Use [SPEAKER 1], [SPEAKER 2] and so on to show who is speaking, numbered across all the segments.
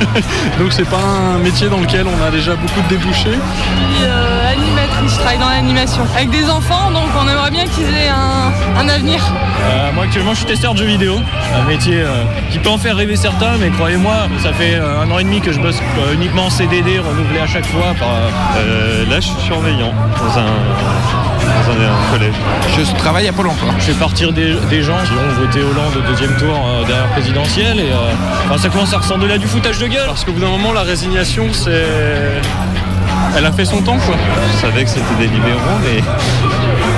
[SPEAKER 1] Donc c'est pas un métier dans lequel on a déjà beaucoup de débouchés.
[SPEAKER 2] Je suis euh, animatrice, je travaille dans l'animation. Avec des enfants, donc on aimerait bien qu'ils aient un, un avenir.
[SPEAKER 3] Euh, moi actuellement je suis testeur de jeux vidéo, un métier euh, qui peut en faire rêver certains, mais croyez-moi, ça fait euh, un an et demi que je bosse euh, uniquement en CDD, renouvelé à chaque fois. Par,
[SPEAKER 4] Euh, là, je suis surveillant dans un, dans un, un collège.
[SPEAKER 5] Je travaille à Pôle emploi.
[SPEAKER 3] je fais partir des, des gens qui ont voté Hollande au deuxième tour euh, derrière présidentielle et euh, enfin, ça commence à ressembler à du foutage de gueule.
[SPEAKER 1] Parce qu'au bout d'un moment, la résignation, c'est. Elle a fait son temps, quoi.
[SPEAKER 4] Je savais que c'était des libéraux, mais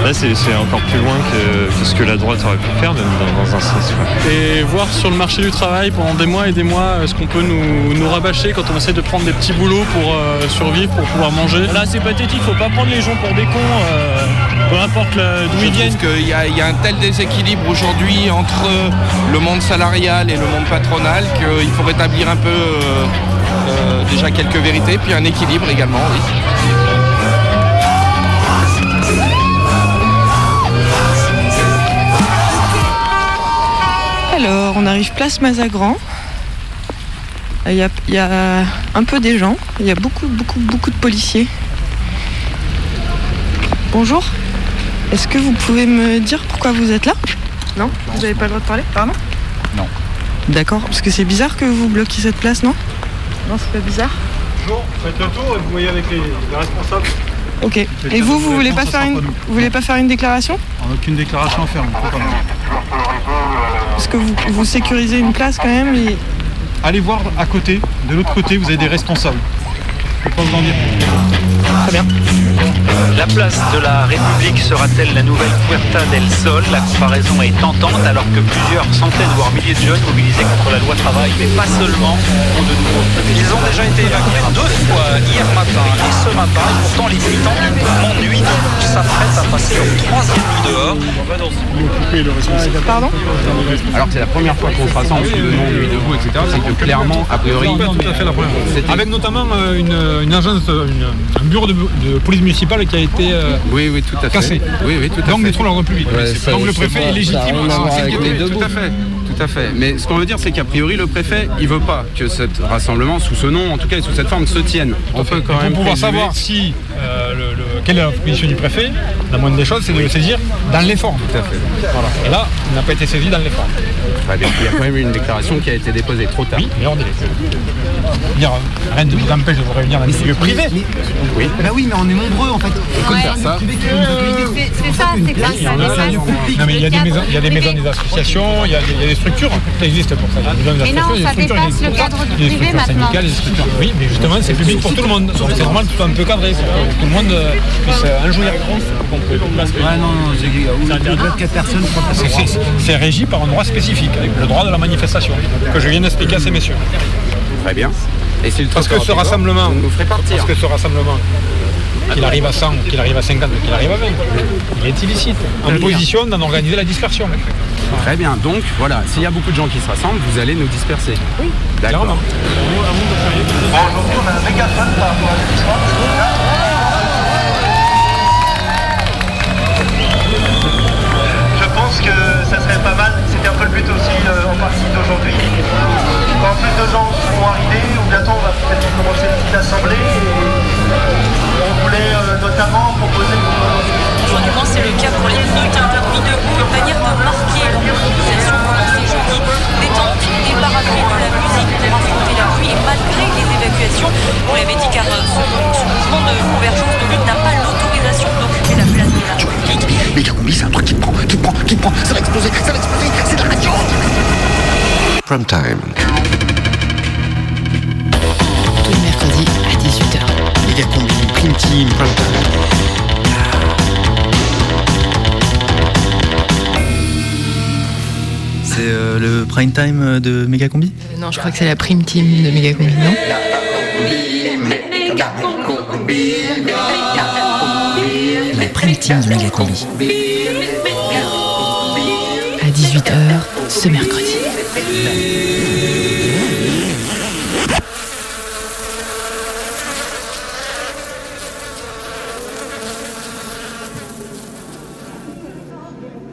[SPEAKER 4] là, c'est encore plus loin que, que ce que la droite aurait pu faire, même dans, dans un sens. ouais.
[SPEAKER 1] Et voir sur le marché du travail pendant des mois et des mois ce qu'on peut nous, nous rabâcher quand on essaie de prendre des petits boulots pour euh, survivre, pour pouvoir manger?
[SPEAKER 3] Là c'est pathétique, faut pas prendre les gens pour des cons, euh, peu importe le- d'où ils viennent.
[SPEAKER 5] trouve qu'il y, a- il y a un tel déséquilibre aujourd'hui entre le monde salarial et le monde patronal qu'il faut rétablir un peu euh, euh, déjà quelques vérités, puis un équilibre également. oui.
[SPEAKER 2] Alors, on arrive place Mazagran. Il y, a, il y a un peu des gens, il y a beaucoup, beaucoup, beaucoup de policiers. Bonjour. Est-ce que vous pouvez me dire pourquoi vous êtes là? Non? Vous n'avez pas le droit de parler? Pardon?
[SPEAKER 5] Non.
[SPEAKER 2] D'accord, parce que c'est bizarre que vous bloquiez cette place, non? Non, c'est pas bizarre
[SPEAKER 1] Bonjour, faites le tour et vous voyez avec les, responsables.
[SPEAKER 2] Ok. Et vous, vous voulez pas faire une, vous voulez pas faire une déclaration?
[SPEAKER 1] On n'a aucune déclaration à faire,
[SPEAKER 2] Parce que vous, vous sécurisez une place quand même et
[SPEAKER 1] Allez voir à côté, de l'autre côté, vous avez des responsables. Je peux pas vous en dire.
[SPEAKER 2] très bien.
[SPEAKER 6] La place de la République sera-t-elle la nouvelle Puerta del Sol? La comparaison est tentante alors que plusieurs centaines voire milliers de jeunes mobilisés contre la loi travail, mais pas seulement, ont de nouveau Ils ont déjà été évacués deux fois hier matin ce matin, et pourtant les militants du mouvement Nuit debout s'apprêtent à passer leur troisième nuit dehors.
[SPEAKER 2] Pardon
[SPEAKER 7] Alors que c'est la première fois qu'on se rassemble sous le nom Nuit debout, etc. C'est que clairement, a priori,
[SPEAKER 1] tout à fait la première fois.
[SPEAKER 7] c'était-
[SPEAKER 1] Avec notamment euh, une, une agence, une- un bureau de, de police municipale qui a été euh,
[SPEAKER 7] Oui, oui, tout à fait.
[SPEAKER 1] cassé.
[SPEAKER 7] Oui, oui, tout à
[SPEAKER 1] Donc
[SPEAKER 7] fait.
[SPEAKER 1] troubles à l'ordre public. Donc le préfet est légitime.
[SPEAKER 7] Tout à fait. Tout à fait. Mais ce qu'on veut dire, c'est qu'a priori, le préfet, il veut pas que ce rassemblement, sous ce nom, en tout cas, et sous cette forme, se tienne. On peut quand
[SPEAKER 1] Pour
[SPEAKER 7] même
[SPEAKER 1] pouvoir
[SPEAKER 7] présumer-
[SPEAKER 1] savoir si euh, le- le- quelle est la position du préfet, la moindre des choses, c'est de le saisir dans les formes.
[SPEAKER 7] Tout à fait.
[SPEAKER 1] Voilà. Et là, il n'a pas été saisi dans les formes.
[SPEAKER 7] Très bien. Il y a quand même eu une déclaration qui a été déposée trop tard.
[SPEAKER 1] Oui, mais hors délai. Dire, euh, rien ne vous empêche de vous réunir dans des lieux privés.
[SPEAKER 7] Oui.
[SPEAKER 8] Bah oui, mais on est nombreux en fait.
[SPEAKER 7] Comme faire ça.
[SPEAKER 8] C'est
[SPEAKER 9] ça, c'est pas ça.
[SPEAKER 1] Non, mais il y a des maisons, il y a des maisons des associations, il y a des, il y a des structures qui existent pour ça. Il y a des maisons des
[SPEAKER 9] Mais non,
[SPEAKER 1] associations, il y a
[SPEAKER 9] ça
[SPEAKER 1] des structures,
[SPEAKER 9] dépasse le cadre du
[SPEAKER 1] il y a des
[SPEAKER 9] privé maintenant.
[SPEAKER 1] syndicales, il y a des structures- Oui, mais justement, c'est public pour tout le monde. C'est normal soit un peu cadré tout le monde euh, puisse euh, en jouir.
[SPEAKER 8] Ouais, non, non, j'ai au-delà de 4 personnes, je crois que
[SPEAKER 1] C'est- régi par un droit spécifique, le droit de la manifestation, que je viens d'expliquer à ces messieurs.
[SPEAKER 7] Très bien. Et si le
[SPEAKER 1] Parce que ce rassemblement,
[SPEAKER 7] vous nous ferez partir.
[SPEAKER 1] parce que ce rassemblement, qu'il arrive à 100, qu'il arrive à 50, qu'il arrive à 20, il est illicite. En
[SPEAKER 7] Très
[SPEAKER 1] position d'en organiser la dispersion.
[SPEAKER 7] Très bien. Donc, voilà, s'il y a beaucoup de gens qui se rassemblent, vous allez nous disperser. Oui, d'accord.
[SPEAKER 1] Clairement.
[SPEAKER 10] Je c'était un peu le but aussi euh, en partie d'aujourd'hui. Quand plus de gens seront arrivés, ou bientôt on va peut-être commencer une petite assemblée. Et on voulait euh, notamment proposer
[SPEAKER 11] Aujourd'hui, c'est le cas pour les militants Nuit debout, une manière de marquer leur mobilisation pendant ces journées détente et parapluie de la musique pour affronter la pluie et malgré les évacuations. On l'avait dit car euh, ce, ce mouvement de convergence de lutte n'a pas l'autorisation d'occuper la place de la République.
[SPEAKER 8] Méga combi, c'est un truc qui prend, qui prend,
[SPEAKER 12] Prime time.
[SPEAKER 13] Tous les mercredis à 18h.
[SPEAKER 8] Méga combi, prime team, prime time.
[SPEAKER 14] C'est euh, le prime time de Méga Combi
[SPEAKER 13] Non, je crois que c'est la prime team de Megacombi, non?
[SPEAKER 14] La prime team de Méga Combi.
[SPEAKER 13] À 18h ce mercredi.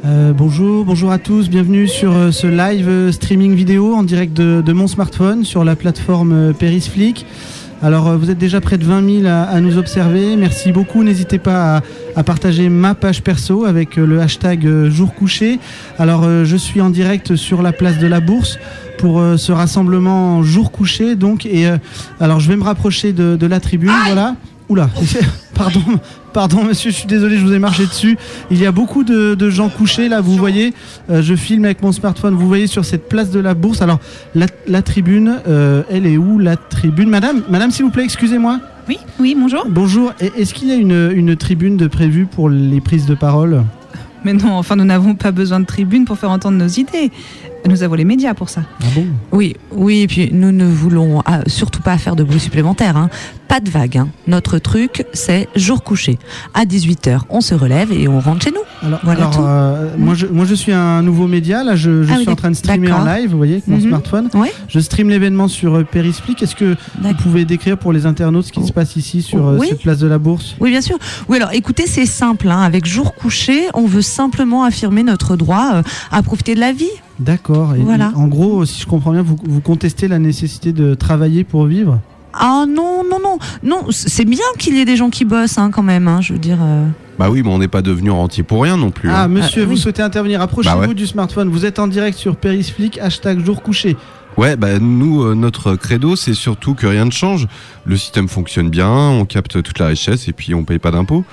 [SPEAKER 15] Euh,
[SPEAKER 9] bonjour, bonjour à tous, bienvenue sur euh, ce live euh, streaming vidéo en direct de, de mon smartphone sur la plateforme Perisflick. Alors euh, vous êtes déjà près de 20 000 à, à nous observer, merci beaucoup, n'hésitez pas à, à partager ma page perso avec euh, le hashtag euh, jour couché. Alors je suis en direct sur la place de la Bourse pour ce rassemblement jour couché donc et alors je vais me rapprocher de, de la tribune, voilà. Oula, pardon, pardon monsieur, je suis désolé, je vous ai marché dessus. Il y a beaucoup de, de gens couchés là, vous voyez. Euh, je filme avec mon smartphone, vous voyez sur cette place de la Bourse. Alors la, la tribune, euh, elle est où la tribune? Madame, madame s'il vous plaît, excusez-moi.
[SPEAKER 15] Oui, oui, bonjour.
[SPEAKER 9] Bonjour, est-ce qu'il y a une, une tribune de prévue pour les prises de parole?
[SPEAKER 15] Mais non, enfin, nous n'avons pas besoin de tribune pour faire entendre nos idées. Nous avons les médias pour ça.
[SPEAKER 9] Ah bon?
[SPEAKER 16] Oui, oui, et puis nous ne voulons ah, surtout pas faire de bruit supplémentaire. hein. Pas de vague. hein. Notre truc, c'est jour couché. À 18h, on se relève et on rentre chez nous.
[SPEAKER 9] Alors,
[SPEAKER 16] voilà
[SPEAKER 9] alors,
[SPEAKER 16] tout.
[SPEAKER 9] euh, moi, je, moi je suis un nouveau média, là je, je
[SPEAKER 16] Ah
[SPEAKER 9] suis
[SPEAKER 16] oui,
[SPEAKER 9] en train de streamer en live, vous voyez, avec mon
[SPEAKER 16] Mhm.
[SPEAKER 9] smartphone. Je stream l'événement sur euh, Perisflick. Est-ce que vous pouvez décrire pour les internautes ce qui se passe ici sur euh,
[SPEAKER 16] Oui.
[SPEAKER 9] cette place de la Bourse?
[SPEAKER 16] Oui, bien sûr. Oui, alors écoutez, c'est simple. hein. Avec jour couché, on veut simplement affirmer notre droit euh, à profiter de la vie.
[SPEAKER 9] D'accord. Et-
[SPEAKER 16] Voilà.
[SPEAKER 9] En gros, si je comprends bien, vous, vous contestez la nécessité de travailler pour vivre?
[SPEAKER 16] Ah non, non, non. Non, c'est bien qu'il y ait des gens qui bossent hein, quand même. hein, je veux dire. euh.
[SPEAKER 17] Bah oui, mais on n'est pas devenu rentier pour rien non plus.
[SPEAKER 9] Ah,
[SPEAKER 17] hein.
[SPEAKER 9] monsieur, vous souhaitez intervenir Approchez-vous
[SPEAKER 17] Bah ouais.
[SPEAKER 9] du smartphone. Vous êtes en direct sur Perisflick, hashtag jour couché.
[SPEAKER 17] Ouais, bah nous, euh, notre credo, c'est surtout que rien ne change. Le système fonctionne bien, on capte toute la richesse et puis on paye pas d'impôts.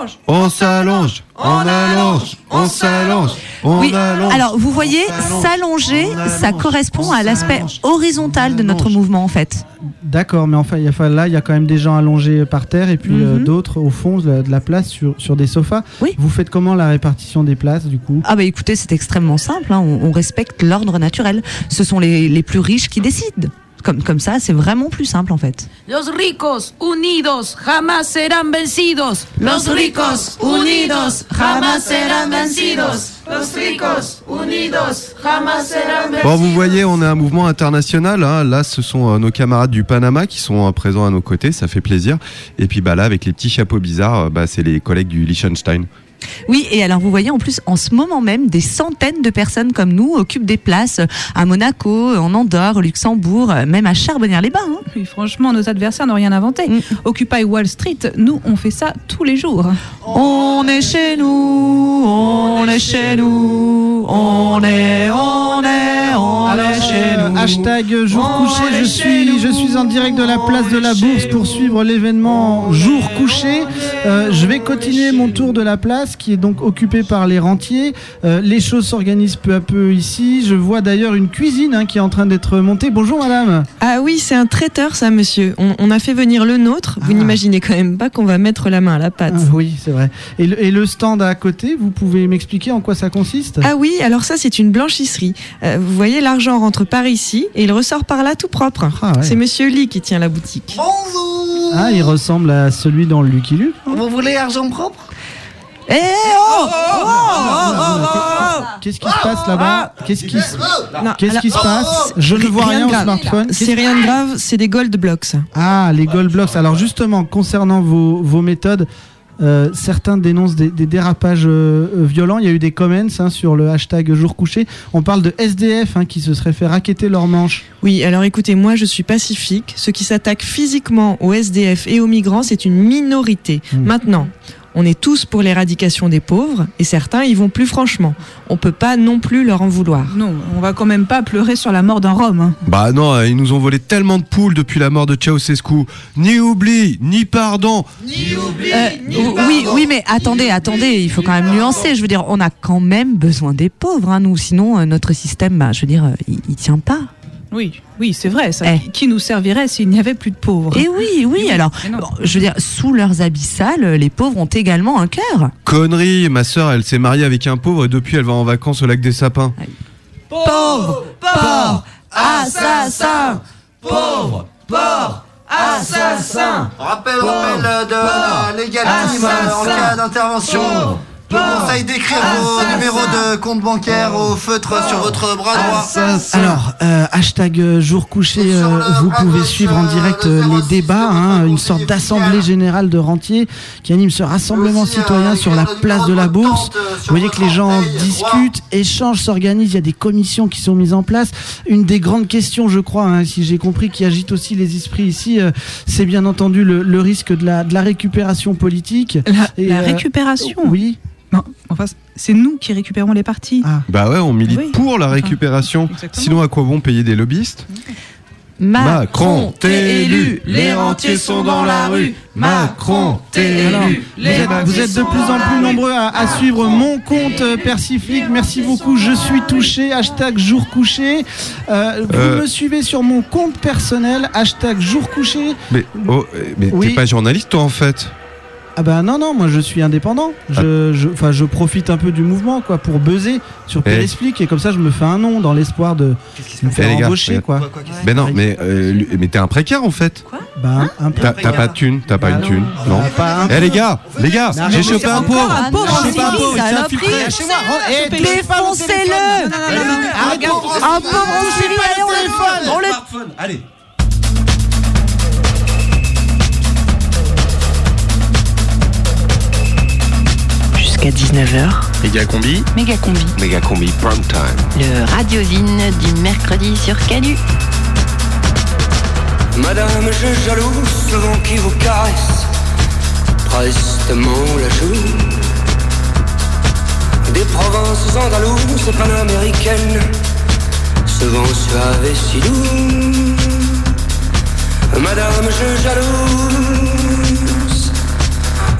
[SPEAKER 15] On allonge
[SPEAKER 17] On s'allonge, on allonge, on s'allonge, on
[SPEAKER 16] Oui,
[SPEAKER 17] allonge.
[SPEAKER 16] alors vous voyez, s'allonger, ça correspond à l'aspect horizontal de notre mouvement en fait.
[SPEAKER 9] D'accord, mais enfin, là, il y a quand même des gens allongés par terre et puis euh,
[SPEAKER 16] Mhm.
[SPEAKER 9] d'autres au fond de la, place sur, sur des sofas. Vous faites comment la répartition des places du coup?
[SPEAKER 16] Ah bah écoutez, c'est extrêmement simple, hein, on, on respecte l'ordre naturel. Ce sont les, les plus riches qui décident. Comme, comme ça, c'est vraiment plus simple en fait.
[SPEAKER 18] Los ricos unidos jamás serán vencidos. Los ricos unidos jamás serán vencidos. Los ricos unidos jamás serán vencidos.
[SPEAKER 17] Bon, vous voyez, on est un mouvement international. hein. Là, ce sont euh, nos camarades du Panama qui sont euh, présents à nos côtés. Ça fait plaisir. Et puis, bah là, avec les petits chapeaux bizarres, euh, bah, c'est les collègues du Liechtenstein.
[SPEAKER 16] Oui, et alors vous voyez en plus, en ce moment même, des centaines de personnes comme nous occupent des places à Monaco, en Andorre, au Luxembourg, même à Charbonnières-les-Bains. hein.
[SPEAKER 15] Oui, franchement, nos adversaires n'ont rien inventé. Occupy Wall Street, nous, on fait ça tous les jours.
[SPEAKER 16] On est chez nous, on est chez nous, on est, on est, on
[SPEAKER 9] Alors,
[SPEAKER 16] est chez
[SPEAKER 9] euh,
[SPEAKER 16] nous.
[SPEAKER 9] hashtag jour couché, je suis, je suis en direct de la place de la Bourse pour suivre l'événement jour couché. Euh, je vais continuer mon tour de la place qui est donc occupée par les rentiers. Euh, les choses s'organisent peu à peu ici. Je vois d'ailleurs une cuisine hein, qui est en train d'être montée. Bonjour madame.
[SPEAKER 2] Ah oui, c'est un traiteur ça, monsieur. On, on a fait venir le nôtre. Vous n'imaginez quand même pas qu'on va mettre la main à la pâte.
[SPEAKER 9] Ah oui, c'est vrai. Et le, et le stand à côté, vous pouvez m'expliquer en quoi ça consiste?
[SPEAKER 2] Ah oui, alors ça c'est une blanchisserie. Euh, vous voyez, l'argent rentre par ici et il ressort par là tout propre.
[SPEAKER 9] Ah ouais.
[SPEAKER 2] C'est monsieur Lee qui tient la boutique.
[SPEAKER 9] Ah, il ressemble à celui dans le Lucky Luke.
[SPEAKER 8] Vous voulez argent propre?
[SPEAKER 16] Eh oh,
[SPEAKER 9] Qu'est-ce qui se passe là-bas Qu'est-ce qui se,
[SPEAKER 2] Non,
[SPEAKER 9] Qu'est-ce qui se
[SPEAKER 2] alors-
[SPEAKER 9] passe Je ne vois rien
[SPEAKER 2] de
[SPEAKER 9] au
[SPEAKER 2] grave.
[SPEAKER 9] smartphone.
[SPEAKER 2] C'est rien de grave, c'est des gold blocks.
[SPEAKER 9] Ah, les gold blocks. Alors justement, concernant vos, vos méthodes, euh, certains dénoncent des, des dérapages euh, euh, violents. Il y a eu des comments hein, sur le hashtag jour couché. On parle de SDF hein, qui se serait fait raqueter leurs manches.
[SPEAKER 2] Oui, alors écoutez, moi je suis pacifique. Ceux qui s'attaquent physiquement aux SDF et aux migrants, c'est une minorité. Maintenant, on est tous pour l'éradication des pauvres et certains y vont plus franchement. On peut pas non plus leur en vouloir.
[SPEAKER 15] Non, on va quand même pas pleurer sur la mort d'un Rome. hein.
[SPEAKER 17] Bah non, euh, ils nous ont volé tellement de poules depuis la mort de Ceausescu. Ni oubli, ni pardon.
[SPEAKER 16] Euh, oui, oui, mais attendez, attendez, il faut quand même nuancer. Je veux dire, on a quand même besoin des pauvres, hein, nous. Sinon, euh, notre système, bah, je veux dire, euh, il, il tient pas.
[SPEAKER 15] Oui, oui, c'est vrai. Ça. Qui nous servirait s'il n'y avait plus de pauvres?
[SPEAKER 16] Et Eh oui, oui, alors, bon, je veux dire, sous leurs habits sales, les pauvres ont également un cœur.
[SPEAKER 17] Connerie, ma sœur, elle s'est mariée avec un pauvre et depuis elle va en vacances au lac des sapins.
[SPEAKER 18] Pauvre, pauvre, assassin. Pauvre, pauvre, assassin.
[SPEAKER 8] Rappel, rappel de euh, en cas d'intervention. Conseille d'écrire vos numéros
[SPEAKER 19] de compte bancaire au feutre sur votre bras droit.
[SPEAKER 9] Alors, euh, hashtag euh, jour couché, euh, vous pouvez suivre en direct euh, les débats, hein, une sorte d'assemblée générale de rentiers qui anime ce rassemblement citoyen sur la place de la Bourse. Vous voyez que les gens discutent, échangent, s'organisent, il y a des commissions qui sont mises en place. Une des grandes questions, je crois, hein, si j'ai compris, qui agite aussi les esprits ici, c'est bien entendu le, le risque de la, de la récupération politique.
[SPEAKER 15] La,
[SPEAKER 9] Et,
[SPEAKER 15] la récupération
[SPEAKER 9] Oui.
[SPEAKER 15] Non, enfin, c'est nous qui récupérons les parties.
[SPEAKER 17] Bah ouais, on milite
[SPEAKER 15] Oui.
[SPEAKER 17] pour la récupération. Sinon, à quoi bon payer des lobbyistes Macron, t'es élu, les rentiers sont dans la rue. Macron, t'es
[SPEAKER 9] Alors,
[SPEAKER 17] élu,
[SPEAKER 9] vous êtes, vous êtes de plus en plus nombreux à, à suivre mon compte euh, Persiflic. Merci beaucoup. Je suis touché. Hashtag jour couché. Euh, vous
[SPEAKER 17] Euh.
[SPEAKER 9] me suivez sur mon compte personnel. Hashtag jour couché.
[SPEAKER 17] Mais, oh, mais
[SPEAKER 9] Oui.
[SPEAKER 17] t'es pas journaliste, toi, en fait
[SPEAKER 9] Ah bah non non, moi je suis indépendant. Je, je, enfin, je profite un peu du mouvement quoi pour buzzer sur
[SPEAKER 17] Eh.
[SPEAKER 9] Perisplic et comme ça je me fais un nom dans l'espoir de me
[SPEAKER 17] Eh,
[SPEAKER 9] faire
[SPEAKER 17] les gars,
[SPEAKER 9] embaucher
[SPEAKER 17] regarde.
[SPEAKER 9] quoi.
[SPEAKER 17] Mais non, mais, euh, mais t'es un précaire, en fait.
[SPEAKER 9] Bah un peu.
[SPEAKER 17] T'as pas de thune, t'as pas une thune, non
[SPEAKER 9] pas un
[SPEAKER 17] Eh les gars, les gars, j'ai chopé un pauvre,
[SPEAKER 9] un pauvre,
[SPEAKER 17] j'ai chopé un
[SPEAKER 9] c'est eh, téléphone.
[SPEAKER 16] Défoncez-le. Un pauvre on le-
[SPEAKER 9] téléphone.
[SPEAKER 19] Allez.
[SPEAKER 13] Jusqu'à 19h,
[SPEAKER 4] Méga combi.
[SPEAKER 13] méga combi.
[SPEAKER 12] Méga combi prime time.
[SPEAKER 13] Le radiosine du mercredi sur Canu.
[SPEAKER 20] Madame, je jaloux ce vent qui vous caresse prestement la joue. Des provinces andalouses panaméricaines, ce vent suave et si doux. Madame, je jalouse,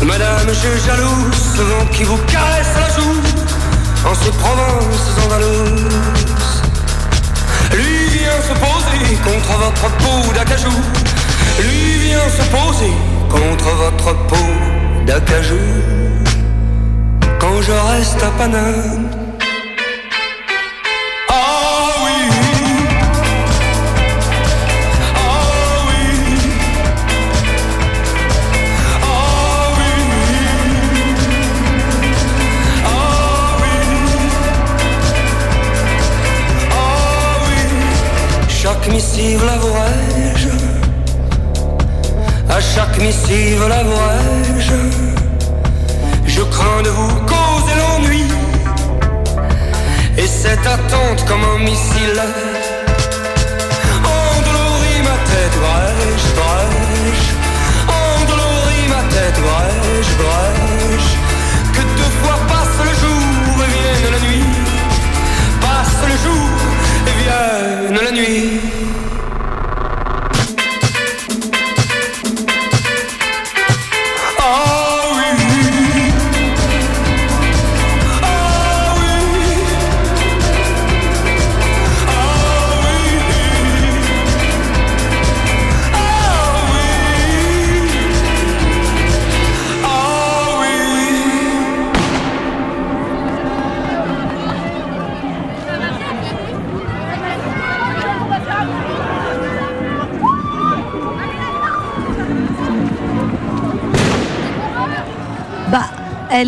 [SPEAKER 20] Madame, je jalouse ce vent qui vous caresse la joue en ces provinces andalouses. Lui vient se poser contre votre peau d'acajou. Lui vient se poser contre votre peau d'acajou. Quand je reste à Paname. Missive l'avouerai-je À chaque missive l'avouerai-je Je crains de vous causer l'ennui. Et cette attente comme un missile. Endolorit ma tête, brèche, brèche Endolorit ma tête, brèche, brèche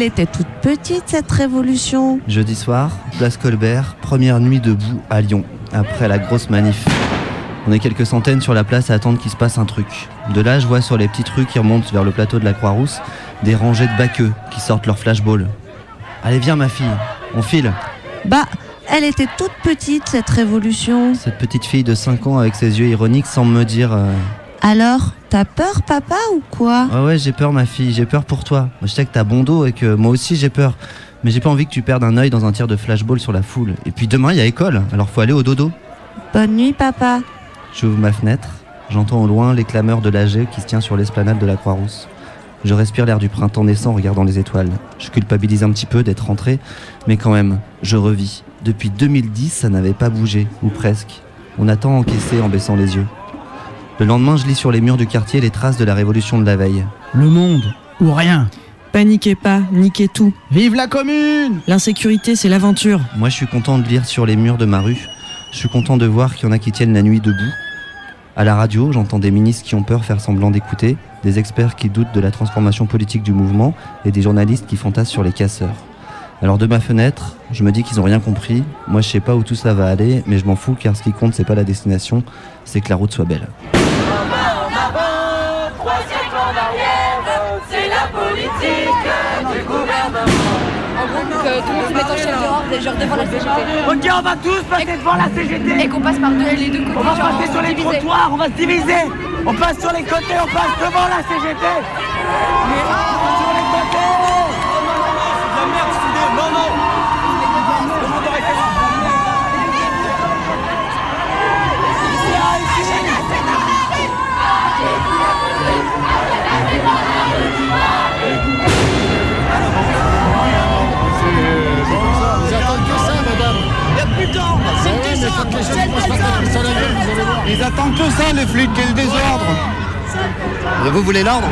[SPEAKER 16] elle était toute petite cette révolution.
[SPEAKER 14] Jeudi soir, place Colbert, première nuit debout à Lyon, après la grosse manif. On est quelques centaines sur la place à attendre qu'il se passe un truc. De là, je vois sur les petites rues qui remontent vers le plateau de la Croix-Rousse des rangées de baqueux qui sortent leur flashball. Allez, viens ma fille, on file.
[SPEAKER 16] Bah, elle était toute petite cette révolution.
[SPEAKER 14] Cette petite fille de 5 ans avec ses yeux ironiques semble me dire euh,
[SPEAKER 16] Alors, t'as peur, papa, ou quoi?
[SPEAKER 14] Ouais, ouais, j'ai peur, ma fille, j'ai peur pour toi. Je sais que t'as bon dos et que moi aussi j'ai peur. Mais j'ai pas envie que tu perdes un œil dans un tir de flashball sur la foule. Et puis demain, il y a école, alors faut aller au dodo.
[SPEAKER 16] Bonne nuit, papa.
[SPEAKER 14] J'ouvre ma fenêtre, j'entends au loin les clameurs de l'AG qui se tient sur l'esplanade de la Croix-Rousse. Je respire l'air du printemps naissant en regardant les étoiles. Je culpabilise un petit peu d'être rentré, mais quand même, je revis. Depuis 2010, ça n'avait pas bougé, ou presque. On a tant encaissé en baissant les yeux. Le lendemain, je lis sur les murs du quartier les traces de la révolution de la veille.
[SPEAKER 9] Le monde ou rien.
[SPEAKER 2] Paniquez pas, niquez tout.
[SPEAKER 9] Vive la commune
[SPEAKER 2] L'insécurité, c'est l'aventure.
[SPEAKER 14] Moi, je suis content de lire sur les murs de ma rue. Je suis content de voir qu'il y en a qui tiennent la nuit debout. À la radio, j'entends des ministres qui ont peur faire semblant d'écouter, des experts qui doutent de la transformation politique du mouvement et des journalistes qui fantassent sur les casseurs. Alors de ma fenêtre, je me dis qu'ils ont rien compris. Moi, je sais pas où tout ça va aller, mais je m'en fous car ce qui compte, c'est pas la destination, c'est que la route soit belle.
[SPEAKER 18] En arrière, c'est la politique du gouvernement.
[SPEAKER 11] En gros, que tout le monde se mette en chaîne dehors, genre devant la CGT.
[SPEAKER 18] Ok, on va tous passer devant la CGT.
[SPEAKER 11] Et qu'on passe par deux, les deux côtés.
[SPEAKER 18] On va passer sur les trottoirs, on va se diviser. On passe sur les côtés, on passe devant la CGT. Mais C'est. C'est.
[SPEAKER 8] Ils attendent que ça, les flics, le désordre.
[SPEAKER 19] Vous voulez l'ordre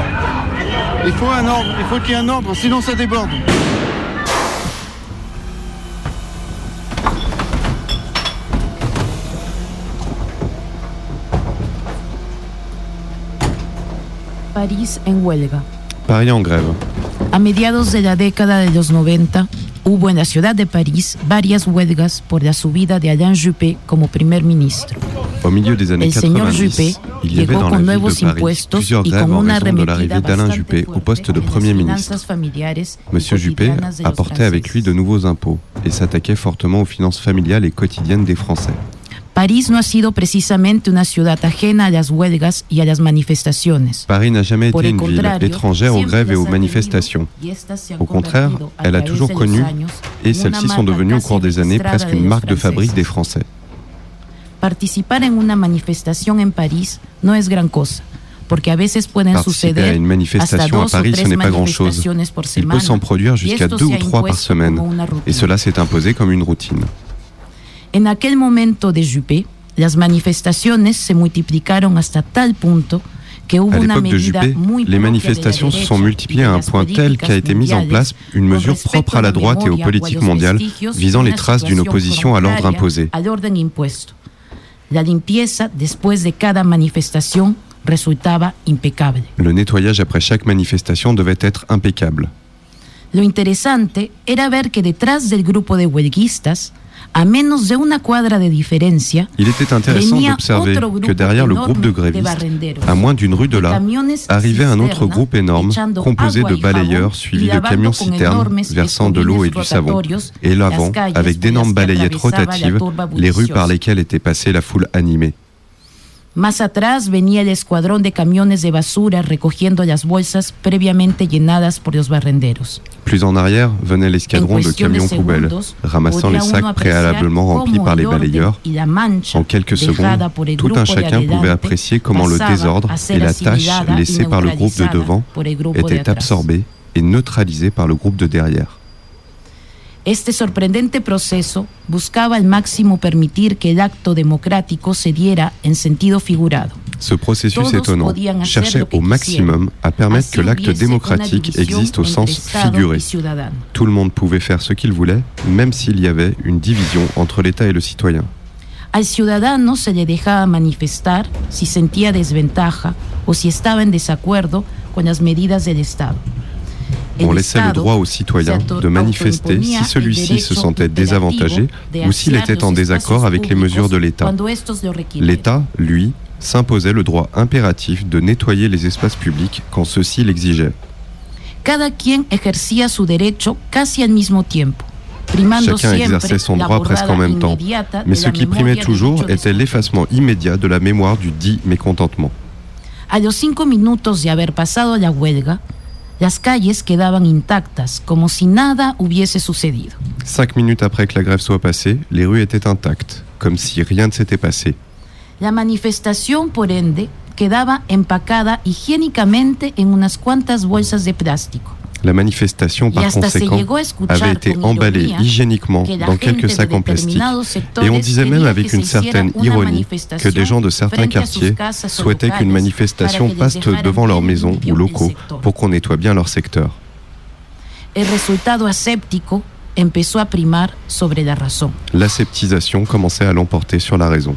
[SPEAKER 8] Il faut un ordre, il faut qu'il y ait un ordre, sinon ça déborde.
[SPEAKER 21] París en huelga.
[SPEAKER 17] Paris en grève.
[SPEAKER 21] A mediados de la década de los 90, hubo en la ciudad de París varias huelgas por la subida de Alain Juppé como primer ministro.
[SPEAKER 17] Au milieu des années
[SPEAKER 21] El señor
[SPEAKER 17] 90,
[SPEAKER 21] Juppé
[SPEAKER 17] il y avait dans la ville de Paris plusieurs grèves en raison de l'arrivée d'Alain Juppé au poste de Premier ministre. Monsieur Juppé apportait avec lui de nouveaux impôts et s'attaquait fortement aux finances familiales et quotidiennes des Français.
[SPEAKER 21] París no ha sido precisamente una ciudad ajena a las huelgas y a las manifestaciones.
[SPEAKER 17] Paris n'a jamais été une ville étrangère aux grèves et aux manifestations. Au contraire, elle a toujours connu, et celles-ci sont devenues au cours des années presque une marque de fabrique des Français.
[SPEAKER 21] Participar en una manifestación en París no es gran cosa, porque a veces pueden
[SPEAKER 17] Participer à une
[SPEAKER 21] hasta
[SPEAKER 17] manifestation à Paris, ce n'est pas grand-chose. Il peut s'en produire jusqu'à deux ou trois par semaine, et cela s'est imposé comme une routine.
[SPEAKER 21] En aquel momento de Juppé, las manifestaciones se multiplicaron hasta tal punto que hubo
[SPEAKER 17] À
[SPEAKER 21] una
[SPEAKER 17] l'époque de
[SPEAKER 21] medida
[SPEAKER 17] Juppé, les manifestations se sont multipliées à un point tel qu'a été mise en place une mesure propre à la droite et aux politiques mondiales visant les traces d'une opposition à l'ordre imposé.
[SPEAKER 21] La limpieza después de cada manifestación resultaba impecable.
[SPEAKER 17] Le nettoyage après chaque manifestation devait être impeccable.
[SPEAKER 21] Lo interesante era ver que detrás del grupo de huelguistas, menos de una cuadra de diferencia,
[SPEAKER 17] Il était intéressant d'observer que derrière le groupe de grévistes, à moins d'une rue de là, arrivait un autre groupe énorme composé de balayeurs suivis de camions citernes versant de l'eau et du savon et lavant avec d'énormes balayettes rotatives les rues par lesquelles était passée la foule animée.
[SPEAKER 21] Más atrás venía el escuadrón de camiones de basura recogiendo las bolsas previamente llenadas por los barrenderos.
[SPEAKER 17] Plus en arrière venait l'escadron de camions poubelles, ramassant les sacs préalablement remplis par les balayeurs. En quelques secondes, tout un chacun pouvait apprécier comment le désordre et la tâche laissée par le groupe de devant étaient absorbés et neutralisés par le groupe de derrière.
[SPEAKER 21] Este sorprendente proceso buscaba al máximo permitir que el acto democrático se diera en sentido figurado.
[SPEAKER 17] Ce processus
[SPEAKER 21] Todos
[SPEAKER 17] étonnant cherchait au maximum à permettre que l'acte démocratique existe au sens figuré. Tout le monde pouvait faire ce qu'il voulait, même s'il y avait une division entre l'État et le citoyen.
[SPEAKER 21] Al ciudadano se le dejaba manifestar si sentía desventaja o si estaba en desacuerdo con las medidas del Estado.
[SPEAKER 17] On laissait le droit au citoyen
[SPEAKER 21] se auto-
[SPEAKER 17] de manifester si celui-ci
[SPEAKER 21] el
[SPEAKER 17] se sentait désavantagé ou s'il était en désaccord avec les mesures de l'État. L'État, lui, s'imposait le droit impératif de nettoyer les espaces publics quand ceux-ci l'exigeaient. Chacun exerçait son droit presque en même temps. Mais ce qui primait toujours était l'effacement immédiat de la mémoire du dit mécontentement.
[SPEAKER 21] A los cinco minutos de haber pasado la huelga, las calles quedaban intactas, como si nada hubiese sucedido.
[SPEAKER 17] Cinq minutes après que la grève soit passée, les rues étaient intactes, comme si rien ne s'était passé.
[SPEAKER 21] La manifestación, por ende, quedaba empacada higiénicamente en unas cuantas bolsas de plástico.
[SPEAKER 17] La manifestation, par conséquent, avait été emballée hygiéniquement dans quelques sacs en plastique, et on disait même avec une certaine ironie que des gens de certains quartiers souhaitaient qu'une manifestation passe devant leur
[SPEAKER 21] bien
[SPEAKER 17] maison
[SPEAKER 21] limpio
[SPEAKER 17] ou locaux pour qu'on nettoie bien leur secteur. L'aseptisation commençait à l'emporter sur la raison.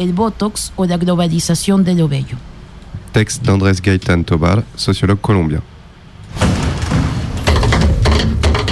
[SPEAKER 21] Botox o la de.
[SPEAKER 17] Texte d'Andrés Gaitán Tobar, sociologue colombien.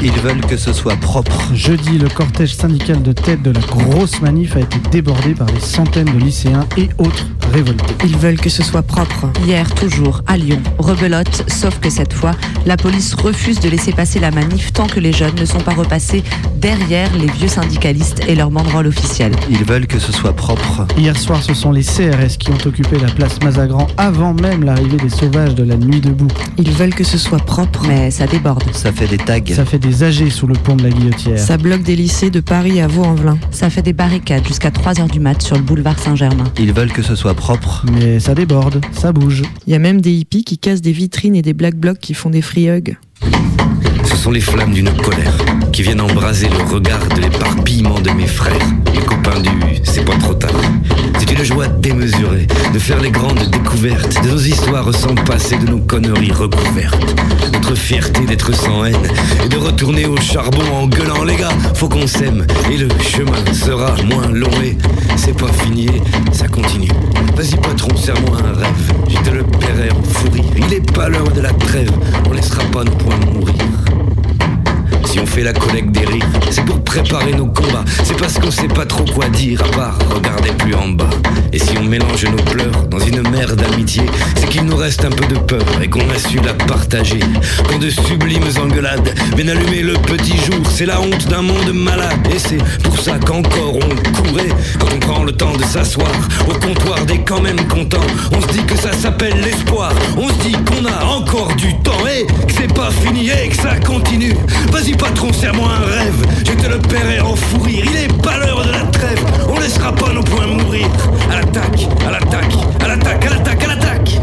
[SPEAKER 14] Ils veulent que ce soit propre.
[SPEAKER 9] Jeudi, le cortège syndical de tête de la grosse manif a été débordé par des centaines de lycéens et autres révoltés.
[SPEAKER 2] Ils veulent que ce soit propre.
[SPEAKER 16] Hier, toujours, à Lyon, rebelote, sauf que cette fois, la police refuse de laisser passer la manif tant que les jeunes ne sont pas repassés derrière les vieux syndicalistes et leur banderole officielle.
[SPEAKER 14] Ils veulent que ce soit propre.
[SPEAKER 9] Hier soir, ce sont les CRS qui ont occupé la place Mazagran avant même l'arrivée des sauvages de la nuit debout.
[SPEAKER 2] Ils veulent que ce soit propre.
[SPEAKER 16] Mais ça déborde.
[SPEAKER 14] Ça fait des tags.
[SPEAKER 9] Ça fait des AG sous le pont de la Guillotière.
[SPEAKER 2] Ça bloque des lycées de Paris à Vaux-en-Velin.
[SPEAKER 16] Ça fait des barricades jusqu'à 3h du mat sur le boulevard Saint-Germain.
[SPEAKER 14] Ils veulent que ce soit propre.
[SPEAKER 9] Mais ça déborde, ça bouge.
[SPEAKER 2] Il y a même des hippies qui cassent des vitrines et des black blocs qui font des free hugs.
[SPEAKER 12] Ce sont les flammes d'une colère qui viennent embraser le regard de l'éparpillement de mes frères, les copains du c'est pas trop tard. C'est une joie démesurée de faire les grandes découvertes de nos histoires sans passé, de nos conneries recouvertes. Notre fierté d'être sans haine et de retourner au charbon en gueulant les gars, faut qu'on s'aime et le chemin sera moins long et c'est pas fini, ça continue. Vas-y patron, serre-moi un rêve, je te le paierai en fou rire. Il est pas l'heure de la trêve, on laissera pas nos points mourir. Si on fait la collecte des rires, c'est pour préparer nos combats. C'est parce qu'on sait pas trop quoi dire, à part regarder plus en bas. Et si on mélange nos pleurs dans une mer d'amitié, c'est qu'il nous reste un peu de peur et qu'on a su la partager. Quand de sublimes engueulades viennent allumer le petit jour, c'est la honte d'un monde malade. Et c'est pour ça qu'encore on courait quand on prend le temps de s'asseoir au comptoir des quand même contents. On se dit que ça s'appelle l'espoir. On se dit qu'on a encore du temps et que c'est pas fini et que ça continue. Vas-y patron, serre-moi un rêve, je te le paierai en fou rire. Il est pas l'heure de la trêve, on laissera pas nos points mourir. À l'attaque, à l'attaque, à l'attaque, à l'attaque, à l'attaque.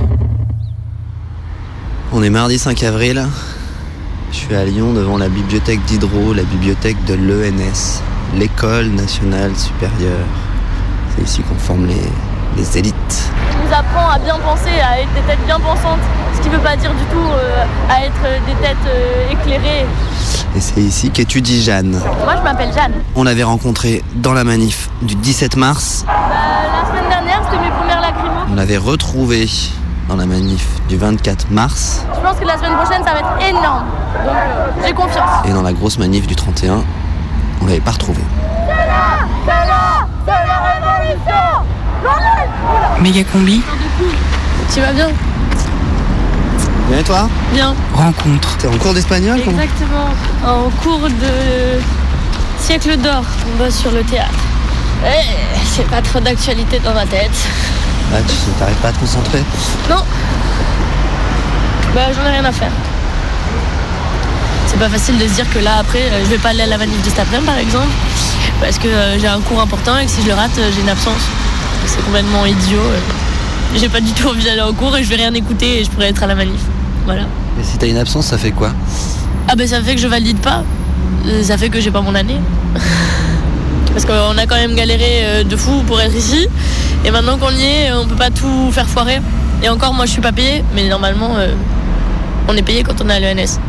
[SPEAKER 14] On est mardi 5 avril. Je suis à Lyon devant la bibliothèque d'Hydro, la bibliothèque de l'ENS, l'école nationale supérieure. C'est ici qu'on forme les, les élites.
[SPEAKER 22] qui nous apprend à bien penser, à être des têtes bien pensantes, ce qui ne veut pas dire du tout euh, à être des têtes euh, éclairées.
[SPEAKER 14] Et c'est ici qu'étudie Jeanne.
[SPEAKER 22] Moi, je m'appelle Jeanne.
[SPEAKER 14] On l'avait rencontrée dans la manif du 17 mars.
[SPEAKER 22] Bah, la semaine dernière, c'était mes premières lacrymos.
[SPEAKER 14] On l'avait retrouvée dans la manif du 24 mars.
[SPEAKER 22] Je pense que la semaine prochaine, ça va être énorme. Donc, euh, j'ai confiance.
[SPEAKER 14] Et dans la grosse manif du 31, on l'avait pas retrouvée.
[SPEAKER 22] C'est là C'est là C'est la révolution
[SPEAKER 13] Méga combi.
[SPEAKER 22] Tu vas bien?
[SPEAKER 14] Bien et toi
[SPEAKER 22] Bien.
[SPEAKER 13] Rencontre.
[SPEAKER 14] T'es en cours d'espagnol
[SPEAKER 22] Exactement. En cours de siècle d'or, on bosse sur le théâtre. Eh, c'est pas trop d'actualité dans ma tête.
[SPEAKER 14] Ah, tu t'arrives pas à te concentrer
[SPEAKER 22] Non. Bah, j'en ai rien à faire. C'est pas facile de se dire que là, après, euh, je vais pas aller à la manif de cet après par exemple, parce que euh, j'ai un cours important et que si je le rate, euh, j'ai une absence. C'est complètement idiot. J'ai pas du tout envie d'aller au cours et je vais rien écouter et je pourrais être à la manif. Voilà.
[SPEAKER 14] Et si t'as une absence, ça fait quoi
[SPEAKER 22] Ah ben ça fait que je valide pas. Euh, Ça fait que j'ai pas mon année. Parce qu'on a quand même galéré euh, de fou pour être ici. Et maintenant qu'on y est, on peut pas tout faire foirer. Et encore, moi je suis pas payée, mais normalement, euh, on est payé quand on est à l'ENS.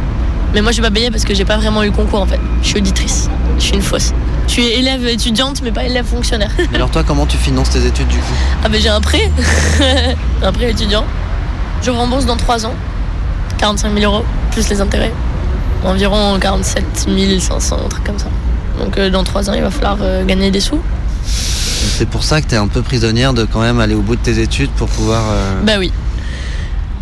[SPEAKER 22] Mais moi je suis pas payée parce que j'ai pas vraiment eu le concours en fait. Je suis auditrice. Je suis une fausse. Je suis élève étudiante, mais pas élève fonctionnaire.
[SPEAKER 14] Mais alors toi, comment tu finances tes études du coup
[SPEAKER 22] Ah ben j'ai un prêt, un prêt étudiant. Je rembourse dans 3 ans, 45 000 euros, plus les intérêts. Environ 47 500, un truc comme ça. Donc euh, dans 3 ans, il va falloir euh, gagner des sous.
[SPEAKER 14] C'est pour ça que t'es un peu prisonnière de quand même aller au bout de tes études pour pouvoir... euh,
[SPEAKER 22] Bah oui,